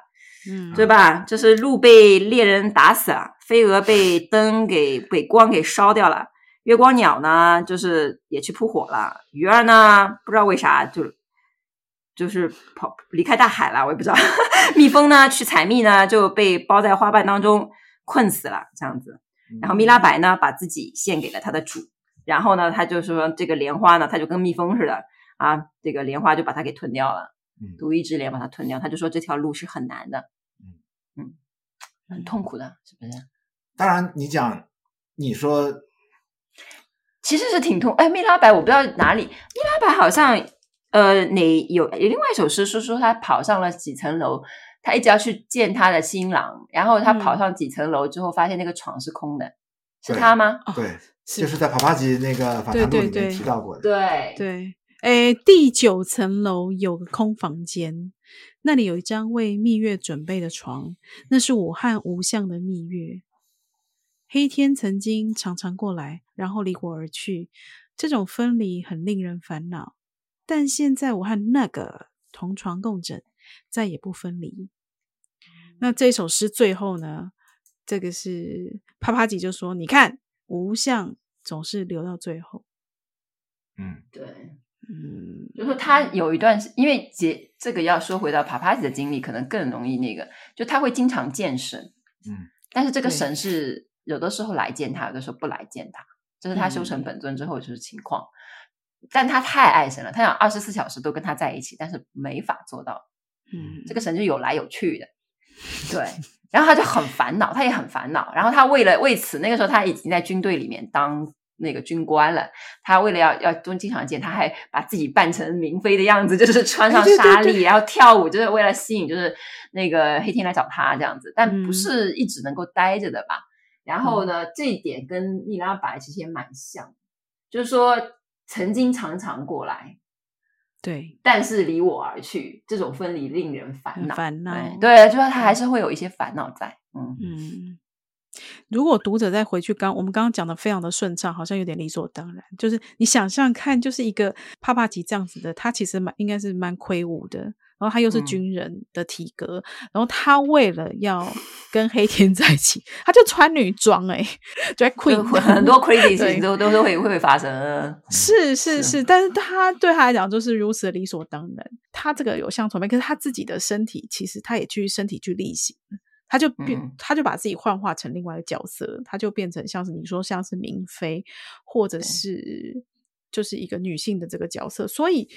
嗯，对吧？就是鹿被猎人打死了，飞蛾被 灯给被光给烧掉了，月光鸟呢，就是也去扑火了，鱼儿呢，不知道为啥就就是跑离开大海了，我也不知道。蜜蜂呢，去采蜜呢，就被包在花瓣当中困死了，这样子。然后蜜拉白呢，把自己献给了他的主，然后呢，他就说这个莲花呢，他就跟蜜蜂似的啊，这个莲花就把它给吞掉了，独一只莲把它吞掉，他就说这条路是很难的，嗯嗯，很痛苦的，是不是？当然，你讲你说其实是挺痛，哎，蜜拉白我不知道哪里，蜜拉白好像呃哪有有另外一首诗是说他跑上了几层楼。他一直要去见他的新郎，然后他跑上几层楼之后，发现那个床是空的，嗯、是他吗？对，哦、就是在帕帕吉那个访谈录里面提到过的。对对，哎，第九层楼有个空房间，那里有一张为蜜月准备的床，那是我和无相的蜜月。黑天曾经常常过来，然后离我而去，这种分离很令人烦恼。但现在我和那个同床共枕。再也不分离。那这首诗最后呢？这个是啪啪吉就说：“你看，无相总是留到最后。”嗯，对，嗯，就说他有一段，因为这这个要说回到帕帕吉的经历，可能更容易那个，就他会经常见神，嗯，但是这个神是有的时候来见他，有的时候不来见他，这是他修成本尊之后就是情况。嗯，但他太爱神了，他想二十四小时都跟他在一起，但是没法做到。嗯，这个神就有来有去的，对，然后他就很烦恼，他也很烦恼，然后他为了为此，那个时候他已经在军队里面当那个军官了，他为了要要都经常见，他还把自己扮成明妃的样子，就是 穿上纱丽，然后跳舞，就是为了吸引，就是那个黑天来找他这样子，但不是一直能够待着的吧？嗯、然后呢，这一点跟蜜拉白其实也蛮像，就是说曾经常常过来。对，但是离我而去，这种分离令人烦恼。烦恼，对，就是他还是会有一些烦恼在。嗯嗯，如果读者再回去刚，我们刚刚讲的非常的顺畅，好像有点理所当然。就是你想象看，就是一个帕帕吉这样子的，他其实蛮应该是蛮魁梧的。然后他又是军人的体格，嗯、然后他为了要跟黑天在一起，他就穿女装哎、欸，就 queen 很多 crazy 事情都都是会会发生。是是是，但是他对他来讲就是如此的理所当然。他这个有像崇拜，可是他自己的身体其实他也去身体去力行，他就变、嗯、他就把自己幻化成另外一个角色，他就变成像是你说像是明妃，或者是就是一个女性的这个角色，所以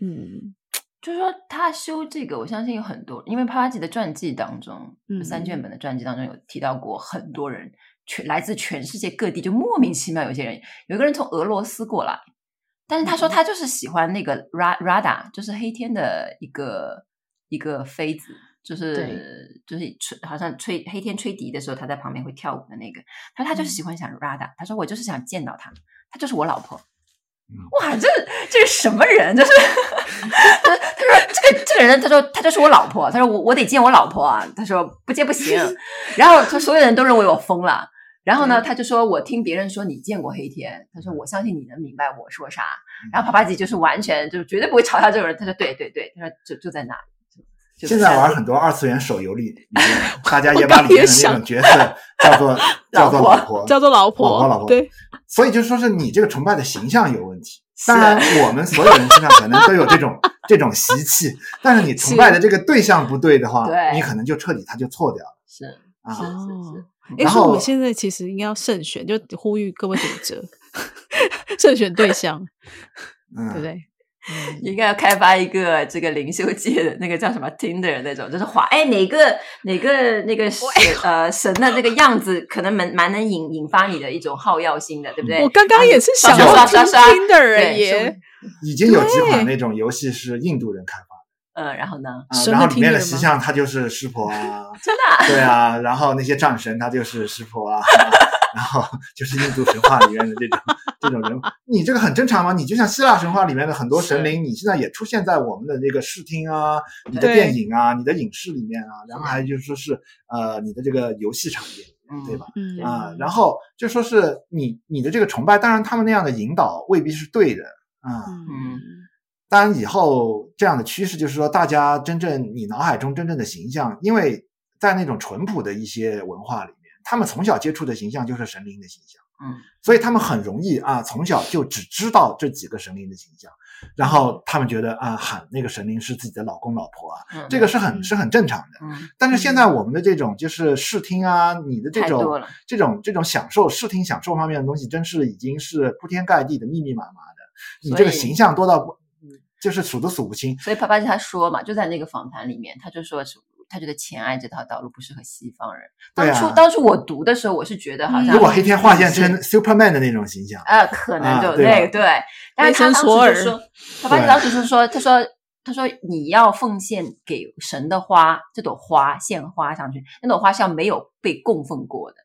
嗯。就是说，他修这个，我相信有很多，因为帕拉吉的传记当中，嗯、三卷。本的传记当中有提到过很多人，全来自全世界各地，就莫名其妙，有些人，有一个人从俄罗斯过来，但是他说他就是喜欢那个 Radha，就是黑天的一个一个妃子，就是就是吹，好像吹黑天吹笛的时候，他在旁边会跳舞的那个，他说他就是喜欢想 Radha，、嗯、他说我就是想见到他，他就是我老婆。哇，这这是什么人？就是 他，他说这个这个人，他说他就是我老婆。他说我我得见我老婆啊。他说不见不行。然后他所有人都认为我疯了。然后呢，他就说我听别人说你见过黑天。他说我相信你能明白我说啥。然后帕帕吉就是完全就是绝对不会嘲笑这种人。他说对对对，他说就就在那里。现在玩很多二次元手游里，大家也把里面的那种角色叫做 叫做老婆，叫做老婆，老婆老婆。对，所以就说是你这个崇拜的形象有问题。当然，我们所有人身上可能都有这种 这种习气，但是你崇拜的这个对象不对的话，你可能就彻底他就错掉了。是啊，是是是。哎，所以我们现在其实应该要慎选，就呼吁各位读者慎选对象，嗯对不对？嗯，应该要开发一个这个灵修界的那个叫什么 Tinder 那种，就是滑哎哪个哪个那个神 呃神的这个样子，可能蛮蛮能引引发你的一种好药心的，对不对？我刚刚也是想要刷刷刷 Tinder 耶，已。经有几款那种游戏是印度人开发的，嗯，然后呢，然后里面的形象他就是湿婆啊，真的，对啊，然后那些战神他就是湿婆啊。然后 就是印度神话里面的这种这种人物，你这个很正常吗？你就像希腊神话里面的很多神灵，你现在也出现在我们的这个视听啊、你的电影啊、你的影视里面啊，然后还有就是说是呃你的这个游戏场景，对吧？嗯啊，然后就说是你你的这个崇拜，当然他们那样的引导未必是对的啊。嗯，当然以后这样的趋势就是说，大家真正你脑海中真正的形象，因为在那种淳朴的一些文化里面，他们从小接触的形象就是神灵的形象。嗯，所以他们很容易啊，从小就只知道这几个神灵的形象，然后他们觉得啊，喊那个神灵是自己的老公老婆啊，嗯、这个是很、嗯、是很正常的。嗯，但是现在我们的这种就是视听啊，你的这种这种这种享受视听享受方面的东西，真是已经是铺天盖地的密密麻麻的，你这个形象多到不就是数都数不清。所以帕帕吉他说嘛，就在那个访谈里面，他就说是。他觉得前爱这条道路不适合西方人。当初、啊、当初我读的时候，我是觉得好像如果黑天画线成 Superman 的那种形象，呃，可能就、啊、对对，但是他当时就说，他发现当时是说，他说他说你要奉献给神的花，这朵花献花上去，那朵花是要没有被供奉过的。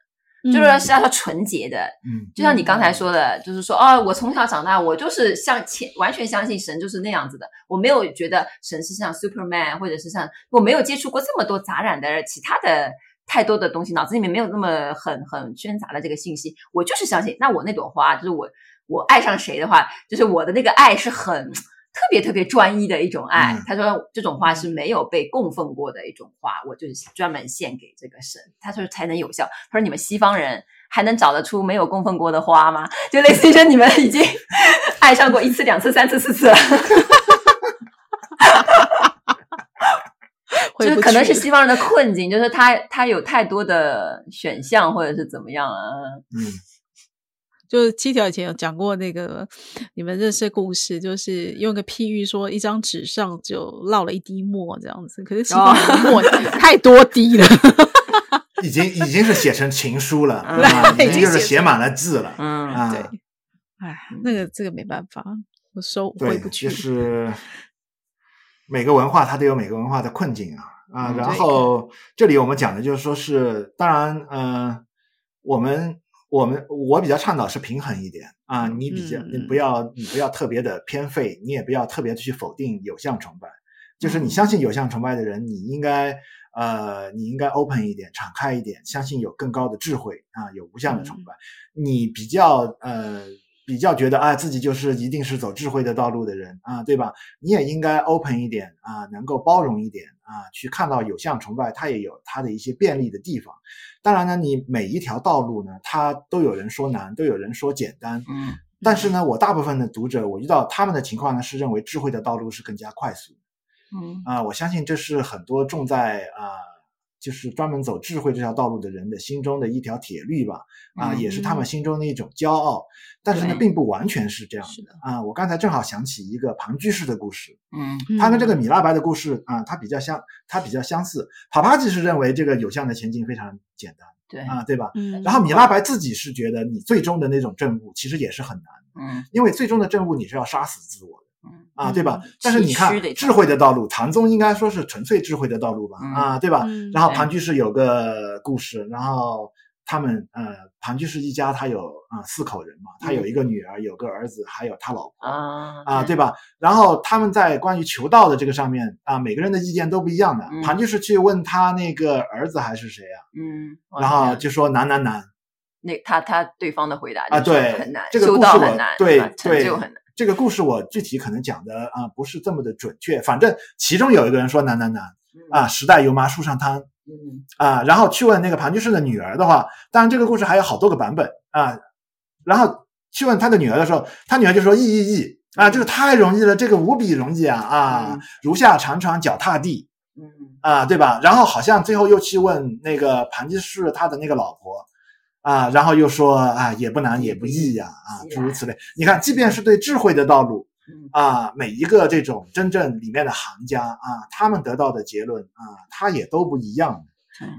就是是要它纯洁的，嗯，就像你刚才说的，嗯、就是说，哦，我从小长大，我就是像前完全相信神就是那样子的，我没有觉得神是像 Superman，或者是像我没有接触过这么多杂染的其他的太多的东西，脑子里面没有那么很很喧杂的这个信息，我就是相信。那我那朵花，就是我我爱上谁的话，就是我的那个爱是很。特别特别专一的一种爱，嗯、他说这种花是没有被供奉过的一种花，我就是专门献给这个神，他说才能有效。他说你们西方人还能找得出没有供奉过的花吗？就类似于说你们已经 爱上过一次、两次、三次、四次了，就是可能是西方人的困境，就是他他有太多的选项，或者是怎么样啊？嗯。就是七条以前有讲过那个你们认识的故事，就是用个譬喻说，一张纸上就落了一滴墨这样子。可是其实墨太多滴了，已经已经是写成情书了，已经就是写满了字了。嗯，啊、对，哎，那个这个没办法，我收回不去。就是每个文化它都有每个文化的困境啊啊。然后这里我们讲的就是说是，当然，嗯、呃，我们。我们我比较倡导是平衡一点啊，你比较你不要你不要特别的偏废，你也不要特别的去否定有相崇拜，就是你相信有相崇拜的人，你应该呃你应该 open 一点，敞开一点，相信有更高的智慧啊，有无相的崇拜，你比较呃。比较觉得啊，自己就是一定是走智慧的道路的人啊，对吧？你也应该 open 一点啊，能够包容一点啊，去看到有相崇拜，它也有它的一些便利的地方。当然呢，你每一条道路呢，它都有人说难，都有人说简单。嗯。但是呢，我大部分的读者，我遇到他们的情况呢，是认为智慧的道路是更加快速。嗯。啊，我相信这是很多重在啊。就是专门走智慧这条道路的人的心中的一条铁律吧，啊，也是他们心中的一种骄傲。但是呢，并不完全是这样是的啊。我刚才正好想起一个庞居士的故事，嗯，他跟这个米拉白的故事啊，他比较相，他比较相似。帕帕吉是认为这个有相的前进非常简单，对啊，对吧？嗯。然后米拉白自己是觉得你最终的那种证悟其实也是很难，嗯，因为最终的证悟你是要杀死自我的。嗯啊，对吧？但是你看，智慧的道路，唐宗应该说是纯粹智慧的道路吧？嗯、啊，对吧？嗯、然后庞居士有个故事，然后他们呃，庞居士一家他有啊、呃、四口人嘛，他有一个女儿，有个儿子，还有他老婆啊啊，对吧？然后他们在关于求道的这个上面啊，每个人的意见都不一样的。庞居士去问他那个儿子还是谁啊？嗯，然后就说难难难。那他他对方的回答啊，对，很难，这个故事我对对。这个故事我具体可能讲的啊不是这么的准确，反正其中有一个人说难难难啊，时代油麻树上摊，嗯啊，然后去问那个庞居士的女儿的话，当然这个故事还有好多个版本啊，然后去问他的女儿的时候，他女儿就说易易易啊，这个太容易了，这个无比容易啊啊，如下长长脚踏地，嗯啊对吧？然后好像最后又去问那个庞居士他的那个老婆。啊，然后又说啊，也不难也不易呀，啊，诸如此类。你看，即便是对智慧的道路，啊，每一个这种真正里面的行家啊，他们得到的结论啊，他也都不一样。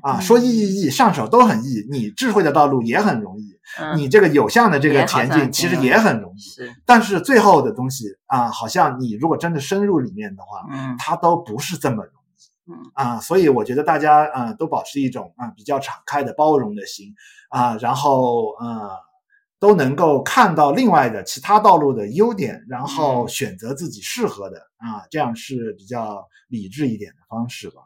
啊，说易易易，上手都很易，你智慧的道路也很容易，你这个有向的这个前进其实也很容易。但是最后的东西啊，好像你如果真的深入里面的话，嗯，它都不是这么容易。嗯啊，所以我觉得大家啊都保持一种啊比较敞开的包容的心啊，然后呃都能够看到另外的其他道路的优点，然后选择自己适合的啊，这样是比较理智一点的方式吧。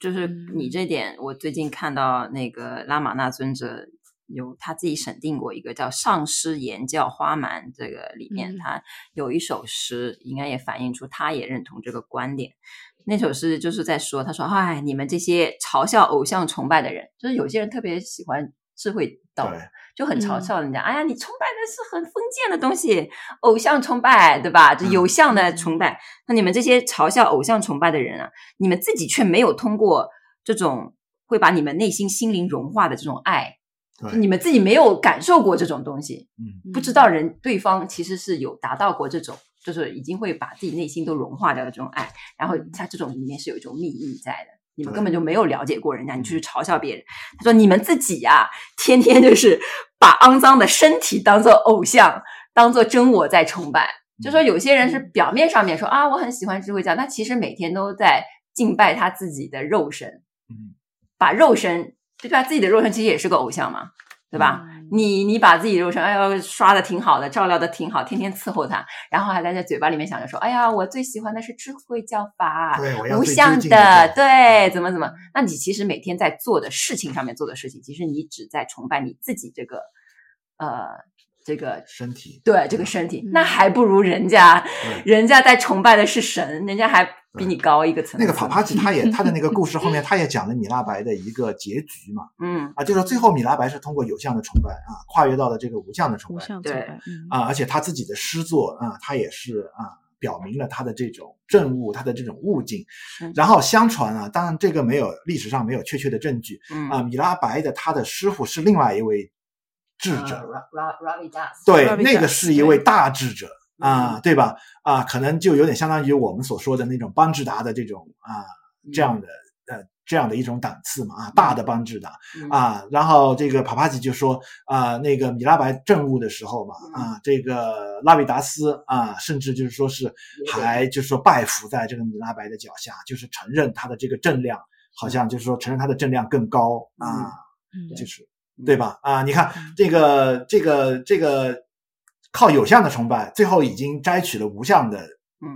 就是你这点，我最近看到那个拉玛那尊者有他自己审定过一个叫《上师言教花蛮》，这个里面他有一首诗，应该也反映出他也认同这个观点。那首诗就是在说，他说：“哎，你们这些嘲笑偶像崇拜的人，就是有些人特别喜欢智慧道，就很嘲笑人家。嗯、哎呀，你崇拜的是很封建的东西，偶像崇拜，对吧？这有相的崇拜。嗯、那你们这些嘲笑偶像崇拜的人啊，你们自己却没有通过这种会把你们内心心灵融化的这种爱，你们自己没有感受过这种东西，嗯，不知道人对方其实是有达到过这种。”就是已经会把自己内心都融化掉的这种爱，然后他这种里面是有一种秘密在的，你们根本就没有了解过人家，你就去嘲笑别人。他说：“你们自己呀、啊，天天就是把肮脏的身体当做偶像，当做真我在崇拜。就说有些人是表面上面说啊，我很喜欢智慧教，那其实每天都在敬拜他自己的肉身，把肉身对吧？自己的肉身其实也是个偶像嘛，对吧？”你你把自己的肉身，哎呦，刷的挺好的，照料的挺好，天天伺候他，然后还在这嘴巴里面想着说，哎呀，我最喜欢的是智慧教法，无相的，的，对，怎么怎么？那你其实每天在做的事情上面做的事情，其实你只在崇拜你自己这个，呃，这个身体，对，这个身体，那还不如人家，人家在崇拜的是神，人家还。比你高一个层次。那个帕帕吉他也他的那个故事后面，他也讲了米拉白的一个结局嘛。嗯啊，就是最后米拉白是通过有相的崇拜啊，跨越到了这个无相的崇拜。无相崇拜。嗯、啊，而且他自己的诗作啊，他也是啊，表明了他的这种证悟，他的这种悟境。嗯、然后相传啊，当然这个没有历史上没有确切的证据。嗯啊，米拉白的他的师傅是另外一位智者。Uh, 对那个是一位大智者。啊，嗯、对吧？啊，可能就有点相当于我们所说的那种邦智达的这种啊，这样的呃，这样的一种档次嘛啊，大的邦智达、嗯、啊。然后这个帕帕吉就说啊，那个米拉白政务的时候嘛啊，这个拉维达斯啊，甚至就是说是还就是说拜服在这个米拉白的脚下，就是承认他的这个证量，好像就是说承认他的证量更高啊，嗯、就是对吧？啊，你看这个这个这个。靠有相的崇拜，最后已经摘取了无相的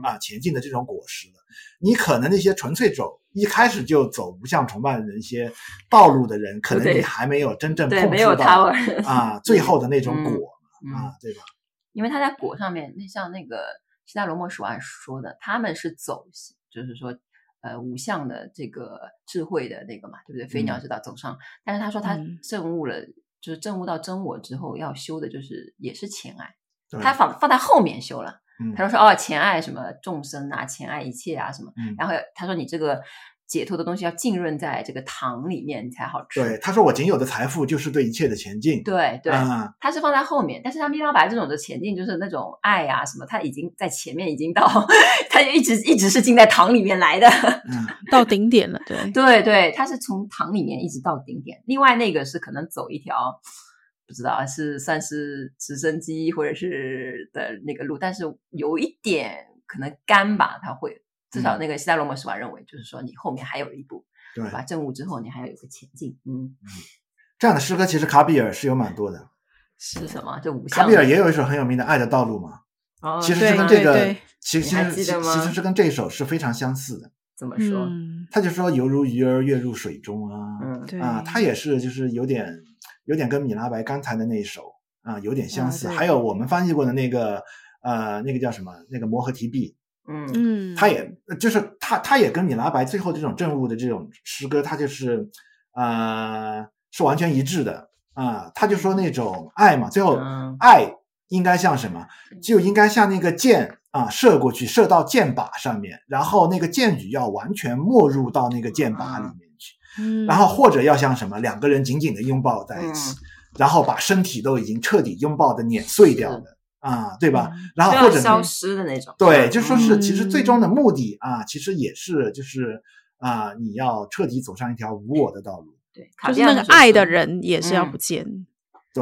啊前进的这种果实了。你可能那些纯粹走一开始就走无相崇拜的那些道路的人，可能你还没有真正碰触到啊 最后的那种果啊，对吧？因为他在果上面，那像那个西达罗摩鼠安说的，他们是走，就是说呃无相的这个智慧的那个嘛，对不对？飞鸟之道走上，但是他说他证悟了，就是证悟到真我之后，要修的就是也是情爱。他放放在后面修了，嗯、他说说哦，前爱什么众生啊，前爱一切啊什么，嗯、然后他说你这个解脱的东西要浸润在这个糖里面，你才好吃。对，他说我仅有的财富就是对一切的前进。对对，嗯、他是放在后面，但是像米拉白这种的前进就是那种爱啊什么，他已经在前面已经到，他就一直一直是浸在糖里面来的，嗯、到顶点了。对对对，他是从糖里面一直到顶点。另外那个是可能走一条。不知道是算是直升机或者是的那个路，但是有一点可能干吧，他会至少那个西塞罗摩斯瓦认为，就是说你后面还有一步，对吧？证悟之后你还要有个前进，嗯嗯，这样的诗歌其实卡比尔是有蛮多的，是什么？就五项。卡比尔也有一首很有名的《爱的道路》嘛，哦，其实是跟这个，其实其实其实是跟这首是非常相似的。怎么说？他就说犹如鱼儿跃入水中啊，嗯，啊，他也是就是有点。有点跟米拉白刚才的那一首啊有点相似，啊、还有。我们翻译过的那个呃那个叫什么？那个摩诃提毕，嗯。嗯，他也就是他他也跟米拉白最后这种证悟的这种诗歌，他就是呃是完全一致的。啊，他就说那种爱嘛，最后爱应该像什么，就应该像那个箭啊射过去，射到箭靶上面，然后那个箭雨要完全没入到那个箭靶里面。嗯，然后或者要像什么，两个人紧紧的拥抱在一起，嗯、然后把身体都已经彻底拥抱的碾碎掉的啊，对吧？嗯、然后或者消失的那种，对，就说是其实最终的目的、嗯、啊，其实也是就是啊，你要彻底走上一条无我的道路。对，就是那个爱的人也是要不见。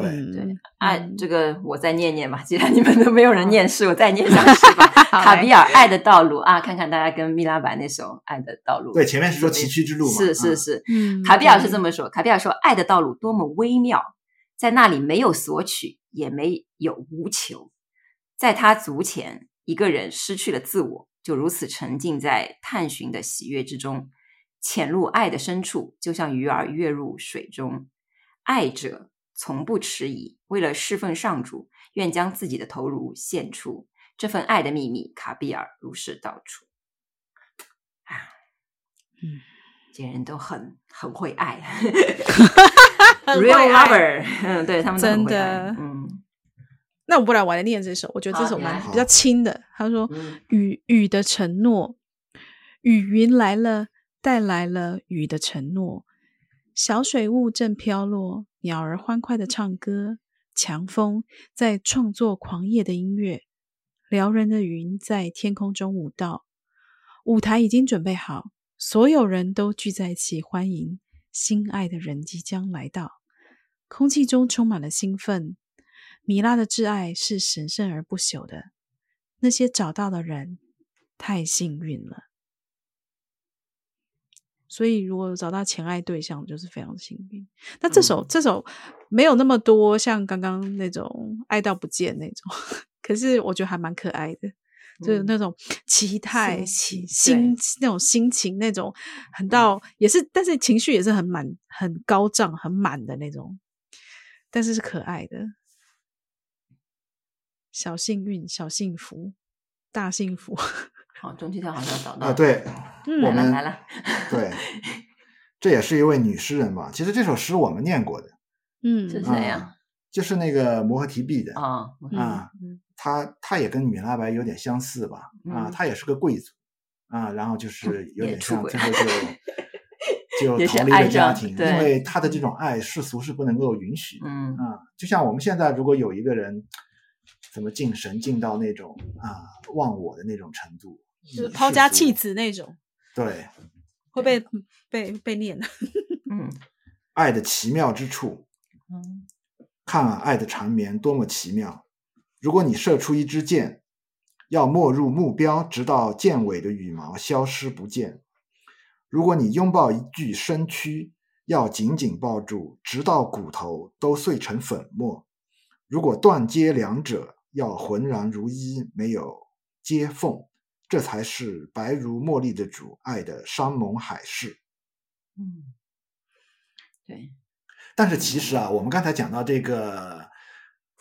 嗯对对，爱这个我再念念吧。既然你们都没有人念诗，我再念上诗吧。卡比尔《爱的道路》啊，看看大家跟米拉白那首《爱的道路》。对，前面是说崎岖之路嘛。是是是，嗯，卡比尔是这么说。卡比尔说：“爱的道路多么微妙，在那里没有索取，也没有无求，在他足前，一个人失去了自我，就如此沉浸在探寻的喜悦之中，潜入爱的深处，就像鱼儿跃入水中，爱者。”从不迟疑，为了侍奉上主，愿将自己的头颅献出。这份爱的秘密，卡比尔如是道出。啊，嗯，这些人都很很会爱，real lover，嗯，对他们真的，嗯。那我不然我来念这首，我觉得这首蛮比较轻的。他说：“雨雨的承诺，雨云来了，带来了雨的承诺。小水雾正飘落，鸟儿欢快的唱歌，强风在创作狂野的音乐，撩人的云在天空中舞蹈。舞台已经准备好，所有人都聚在一起欢迎心爱的人即将来到。空气中充满了兴奋。”米拉的挚爱是神圣而不朽的，那些找到的人太幸运了。所以，如果找到前爱对象，就是非常幸运。那这首、嗯、这首没有那么多像刚刚那种爱到不见那种，可是我觉得还蛮可爱的，嗯、就是那种期待、心心那种心情，那种很到、嗯、也是，但是情绪也是很满、很高涨、很满的那种，但是是可爱的。小幸运，小幸福，大幸福。好，中秋节好像找到啊，对，嗯、我们来了，对，这也是一位女诗人吧？其实这首诗我们念过的，嗯，是谁呀、啊？就是那个摩诃提庇的啊啊，她她也跟米拉白有点相似吧？嗯、啊，她也是个贵族啊，然后就是 有点像，最后就 就逃离了家庭，因为她的这种爱世俗是不能够允许的，嗯啊，就像我们现在如果有一个人。怎么敬神敬到那种啊忘我的那种程度，就是抛家弃子那种，对，会被被被念。嗯，爱的奇妙之处，嗯，看啊，爱的缠绵多么奇妙！如果你射出一支箭，要没入目标，直到箭尾的羽毛消失不见；如果你拥抱一具身躯，要紧紧抱住，直到骨头都碎成粉末；如果断接两者，要浑然如一，没有接缝，这才是白如茉莉的主爱的山盟海誓。嗯，对。但是其实啊，我们刚才讲到这个，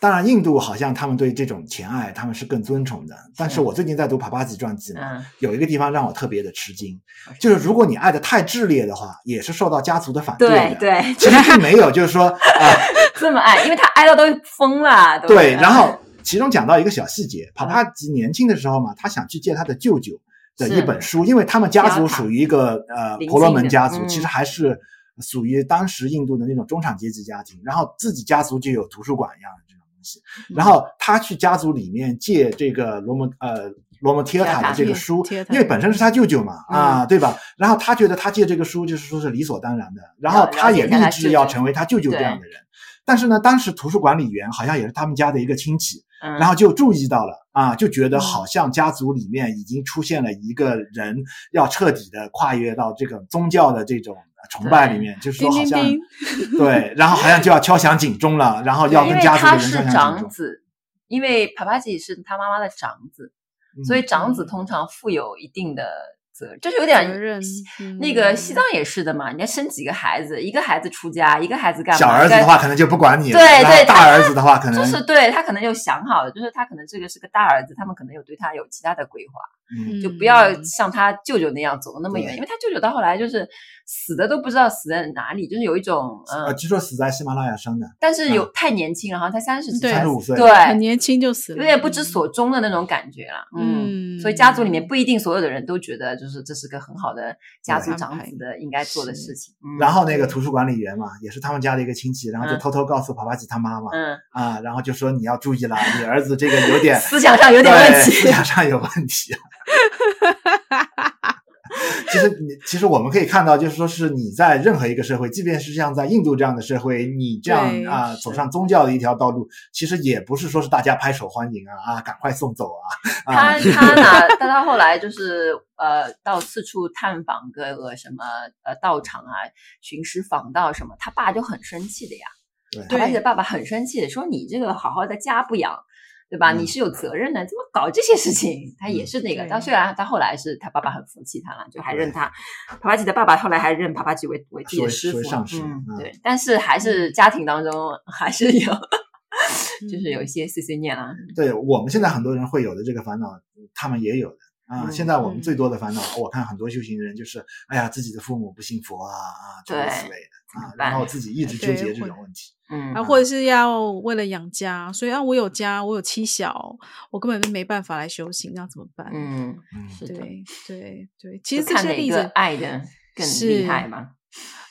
当然印度好像他们对这种前爱他们是更尊崇的。但是我最近在读帕巴吉传记呢，嗯、有一个地方让我特别的吃惊，嗯、就是如果你爱的太炽烈的话，也是受到家族的反对的。对对，其实并没有，就是说 啊，呃、这么爱，因为他爱到都疯了。对，对，然后。其中讲到一个小细节，帕帕吉年轻的时候嘛，他想去借他的舅舅的一本书，因为他们家族属于一个呃婆罗门家族，嗯、其实还是属于当时印度的那种中产阶级家庭，然后自己家族就有图书馆一样的这种东西，然后他去家族里面借这个罗摩呃罗摩提尔塔的这个书，因为本身是他舅舅嘛，啊对吧？然后他觉得他借这个书就是说是理所当然的，然后他也立志要成为他舅舅这样的人。但是呢，当时图书管理员好像也是他们家的一个亲戚，嗯、然后就注意到了啊，就觉得好像家族里面已经出现了一个人，要彻底的跨越到这个宗教的这种崇拜里面，就是说好像对，然后好像就要敲响警钟了，然后要跟家族的人敲响警钟。因为他是长子，因为帕帕吉是他妈妈的长子，所以长子通常负有一定的。就是有点那个西藏也是的嘛，你要生几个孩子，一个孩子出家，一个孩子干嘛？小儿子的话可能就不管你了。对对，大儿子的话可能就是对他可能有想好了，就是他可能这个是个大儿子，他们可能有对他有其他的规划，嗯，就不要。像他舅舅那样走的那么远，因为他舅舅到后来就是死的都不知道死在哪里，就是有一种呃，据说死在喜马拉雅山的，但是有太年轻了，好像才三十岁，三十五岁，对，很年轻就死了，有点不知所终的那种感觉了，嗯，所以家族里面。不一定所有的人都觉得。就是这是个很好的家族长子的应该做的事情。然后那个。图书管理员嘛，也是他们家的一个亲戚，然后就偷偷告诉帕帕吉他妈妈，嗯。啊，然后就说你要注意了，你儿子这个有点思想上有点问题，思想上有问题。其实你其实我们可以看到，就是说是你在任何一个社会，即便是像在印度这样的社会，你这样啊走上宗教的一条道路，其实也不是说是大家拍手欢迎啊啊，赶快送走啊。他他呢，但他后来就是呃，到四处探访各个什么呃道场啊，寻师访道什么，他爸就很生气的呀。对，而且爸爸很生气的说：“你这个好好在家不养。”对吧？你是有责任的，怎么搞这些事情？他也是那个，他虽然他后来是他爸爸很服气他了，就还认他，帕帕吉的爸爸后来还认帕帕吉为为自己的师傅，嗯，对，但是还是家庭当中还是有，就是有一些碎碎念啊。对我们现在很多人会有的这个烦恼，他们也有的。啊，现在我们最多的烦恼，我看很多修行人就是，哎呀，自己的父母不信佛啊啊，诸如此类的啊，然后自己一直纠结这种问题，嗯，啊，或者是要为了养家，所以啊，我有家，我有妻小，我根本就没办法来修行，那怎么办？嗯嗯，对对对，其实这些例子爱的更厉害嘛。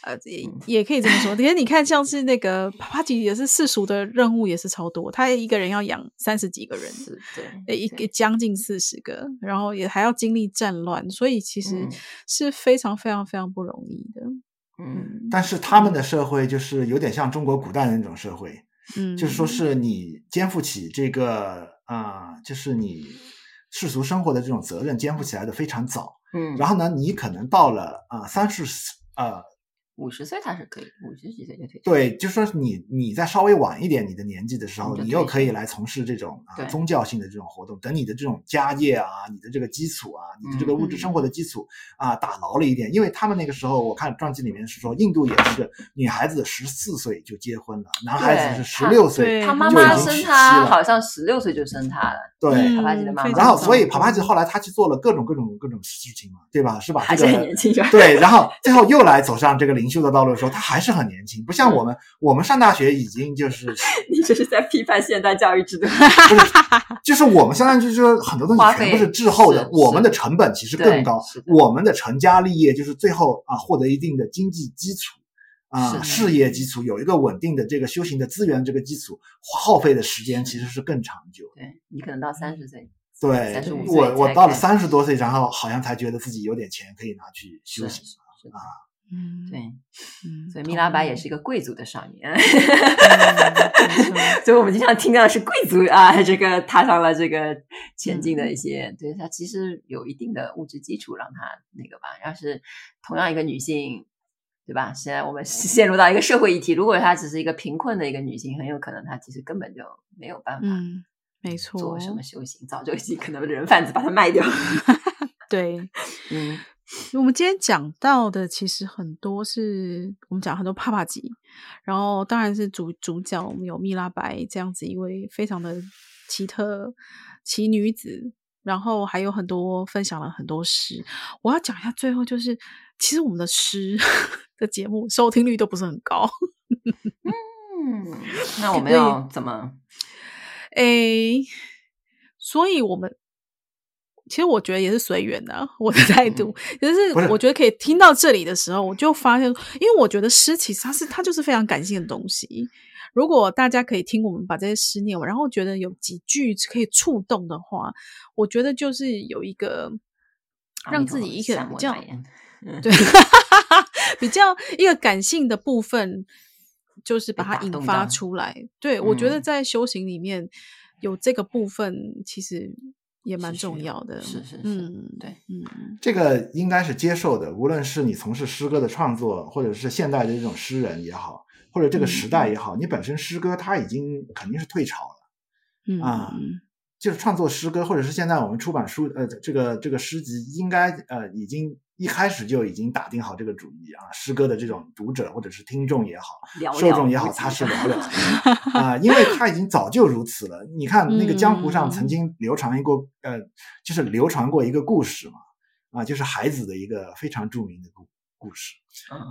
呃，也也可以这么说。其实你看，像是那个帕帕吉也是世俗的任务也是超多，他一个人要养三十几个人，对，一个将近四十个，然后也还要经历战乱，所以其实是非常非常非常不容易的。嗯，但是他们的社会就是有点像中国古代的那种社会，嗯，就是说是你肩负起这个啊、呃，就是你世俗生活的这种责任，肩负起来的非常早，嗯，然后呢，你可能到了啊三十呃。五十岁他是可以，五十几岁就退休。对，就是说你你在稍微晚一点你的年纪的时候，你又可以来从事这种啊宗教性的这种活动。等你的这种家业啊，你的这个基础啊，你的这个物质生活的基础啊打牢了一点。因为他们那个时候，我看传记里面是说，印度也是女孩子十四岁就结婚了，男孩子是十六岁，他妈妈生他好像十六岁就生他了。对，帕帕吉的妈妈。然后，所以帕帕吉后来他去做了各种各种各种事情嘛，对吧？是吧？还是很年轻。对，然后最后又来走上这个灵修的道路的时候，他。还是很年轻，不像我们，我们上大学已经就是。你这是在批判现代教育制度？不是，就是我们相当于就是说很多东西全部是滞后的，我们的成本其实更高，我们的成家立业就是最后啊获得一定的经济基础啊事业基础，有一个稳定的这个修行的资源这个基础，耗费的时间其实是更长久。对，你可能到三十岁，对，我我到了三十多岁，然后好像才觉得自己有点钱可以拿去修行啊。嗯，对，嗯，所以米拉白也是一个贵族的少年，所以我们经常听到的是贵族啊，这个踏上了这个前进的一些，嗯、对他其实有一定的物质基础让他那个吧。要是同样一个女性，对吧？现在我们 陷入到一个社会议题，如果她只是一个贫困的一个女性，很有可能她其实根本就没有办法，嗯，没错，做什么修行，早就已经可能人贩子把她卖掉。对，嗯。我们今天讲到的，其实很多是我们讲很多帕帕吉，然后当然是主主角，我们有蜜拉白这样子一位非常的奇特奇女子，然后还有很多分享了很多诗。我要讲一下，最后就是其实我们的诗 的节目收听率都不是很高。嗯，那 我们要怎么？诶，所以我们。其实我觉得也是随缘的，我的态度。可是我觉得可以听到这里的时候，我就发现，因为我觉得诗其实它是它就是非常感性的东西。如果大家可以听我们把这些诗念完，然后觉得有几句可以触动的话，我觉得就是有一个让自己一个比较对 比较一个感性的部分，就是把它引发出来。对，我觉得在修行里面有这个部分，其实。也蛮重要的，是是是，嗯，对，嗯，这个应该是接受的。无论是你从事诗歌的创作，或者是现代的这种诗人也好，或者这个时代也好，嗯、你本身诗歌它已经肯定是退潮了，嗯啊，就是创作诗歌，或者是现在我们出版书，呃，这个这个诗集应该呃已经。一开始就已经打定好这个主意啊，诗歌的这种读者或者是听众也好，了受众也好，他是寥 寥啊，因为他已经早就如此了。你看那个江湖上曾经流传一个、嗯、呃，就是流传过一个故事嘛，啊，就是孩子的一个非常著名的故故事。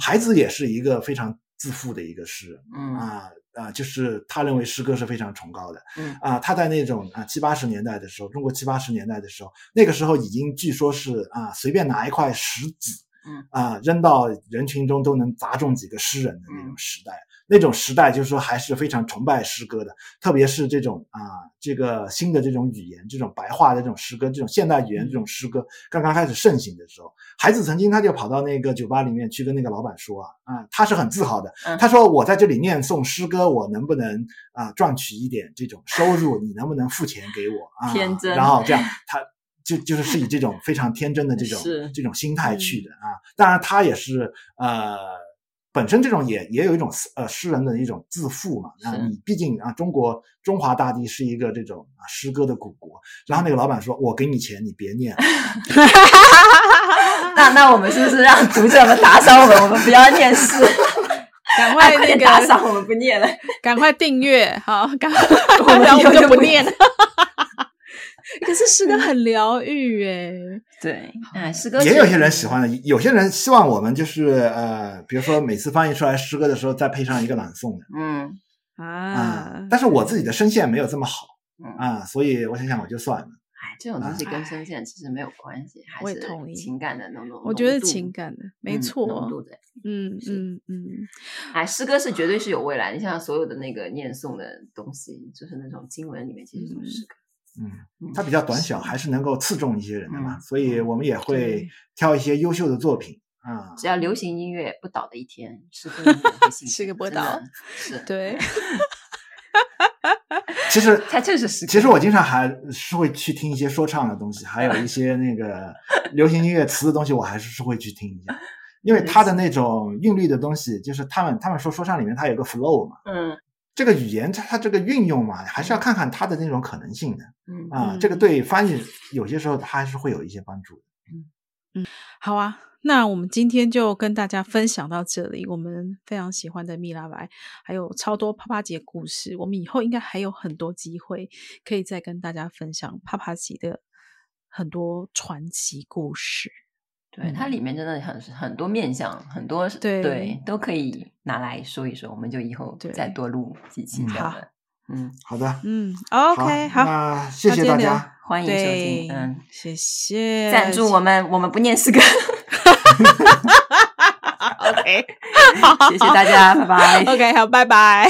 孩、子也是一个非常自负的一个诗人，嗯啊。啊，就是他认为诗歌是非常崇高的，嗯啊，他在那种啊七八十年代的时候，中国七八十年代的时候，那个时候已经据说是啊，随便拿一块石子，嗯啊，扔到人群中都能砸中几个诗人的那种时代。嗯那种时代就是说还是非常崇拜诗歌的，特别是这种啊，这个新的这种语言，这种白话的这种诗歌，这种现代语言这种诗歌刚刚开始盛行的时候，孩子曾经他就跑到那个酒吧里面去跟那个老板说啊啊，他是很自豪的，他说我在这里念诵诗歌，我能不能啊赚取一点这种收入？你能不能付钱给我啊？天真，然后这样他就就是是以这种非常天真的这种这种心态去的啊。当然他也是呃。本身这种也也有一种呃诗人的一种自负嘛。啊，你毕竟啊，中国中华大地是一个这种啊诗歌的古国。然后那个老板说：“我给你钱，你别念了。”那那我们是不是让读者们打赏我们？我们不要念诗，赶快那个打赏我们不念了，赶快订阅好，赶快 我们我们就不念了。可是诗歌很疗愈哎，对，哎，诗歌也有些人喜欢的，有些人希望我们就是呃，比如说每次翻译出来诗歌的时候，再配上一个朗诵的，嗯啊，但是我自己的声线没有这么好，啊，所以我想想我就算了。哎，这种东西跟声线其实没有关系，还是情感的那种，我觉得情感的没错，嗯嗯嗯，哎，诗歌是绝对是有未来。你像所有的那个念诵的东西，就是那种经文里面其实都是诗歌。嗯，它比较短小，还是能够刺中一些人的嘛，所以我们也会挑一些优秀的作品啊。只要流行音乐不倒的一天，诗歌也会诗歌不倒，是对。其实 它就是。其实我经常还是会去听一些说唱的东西，还有一些那个 流行音乐词的东西，我还是是会去听一下，因为它的那种韵律的东西，就是他们他们说说唱里面它有个 flow 嘛，嗯。这个语言它它这个运用嘛，还是要看看它的那种可能性的，嗯。啊，这个对。翻译有些时候它还是会有一些帮助的，嗯嗯，好啊，那我们今天就跟大家分享到这里，我们非常喜欢的蜜拉白，还有超多帕帕吉故事，我们以后应该还有很多机会可以再跟大家分享帕帕吉的很多传奇故事。对，它里面真的很很多面向，很多对对都可以拿来说一说。我们就以后再多录几期这样的。嗯，好的，嗯，OK，好，那谢谢大家，欢迎收听，嗯，谢谢，赞助我们，我们不念诗歌。OK，好，谢谢大家，拜拜。OK，好，拜拜。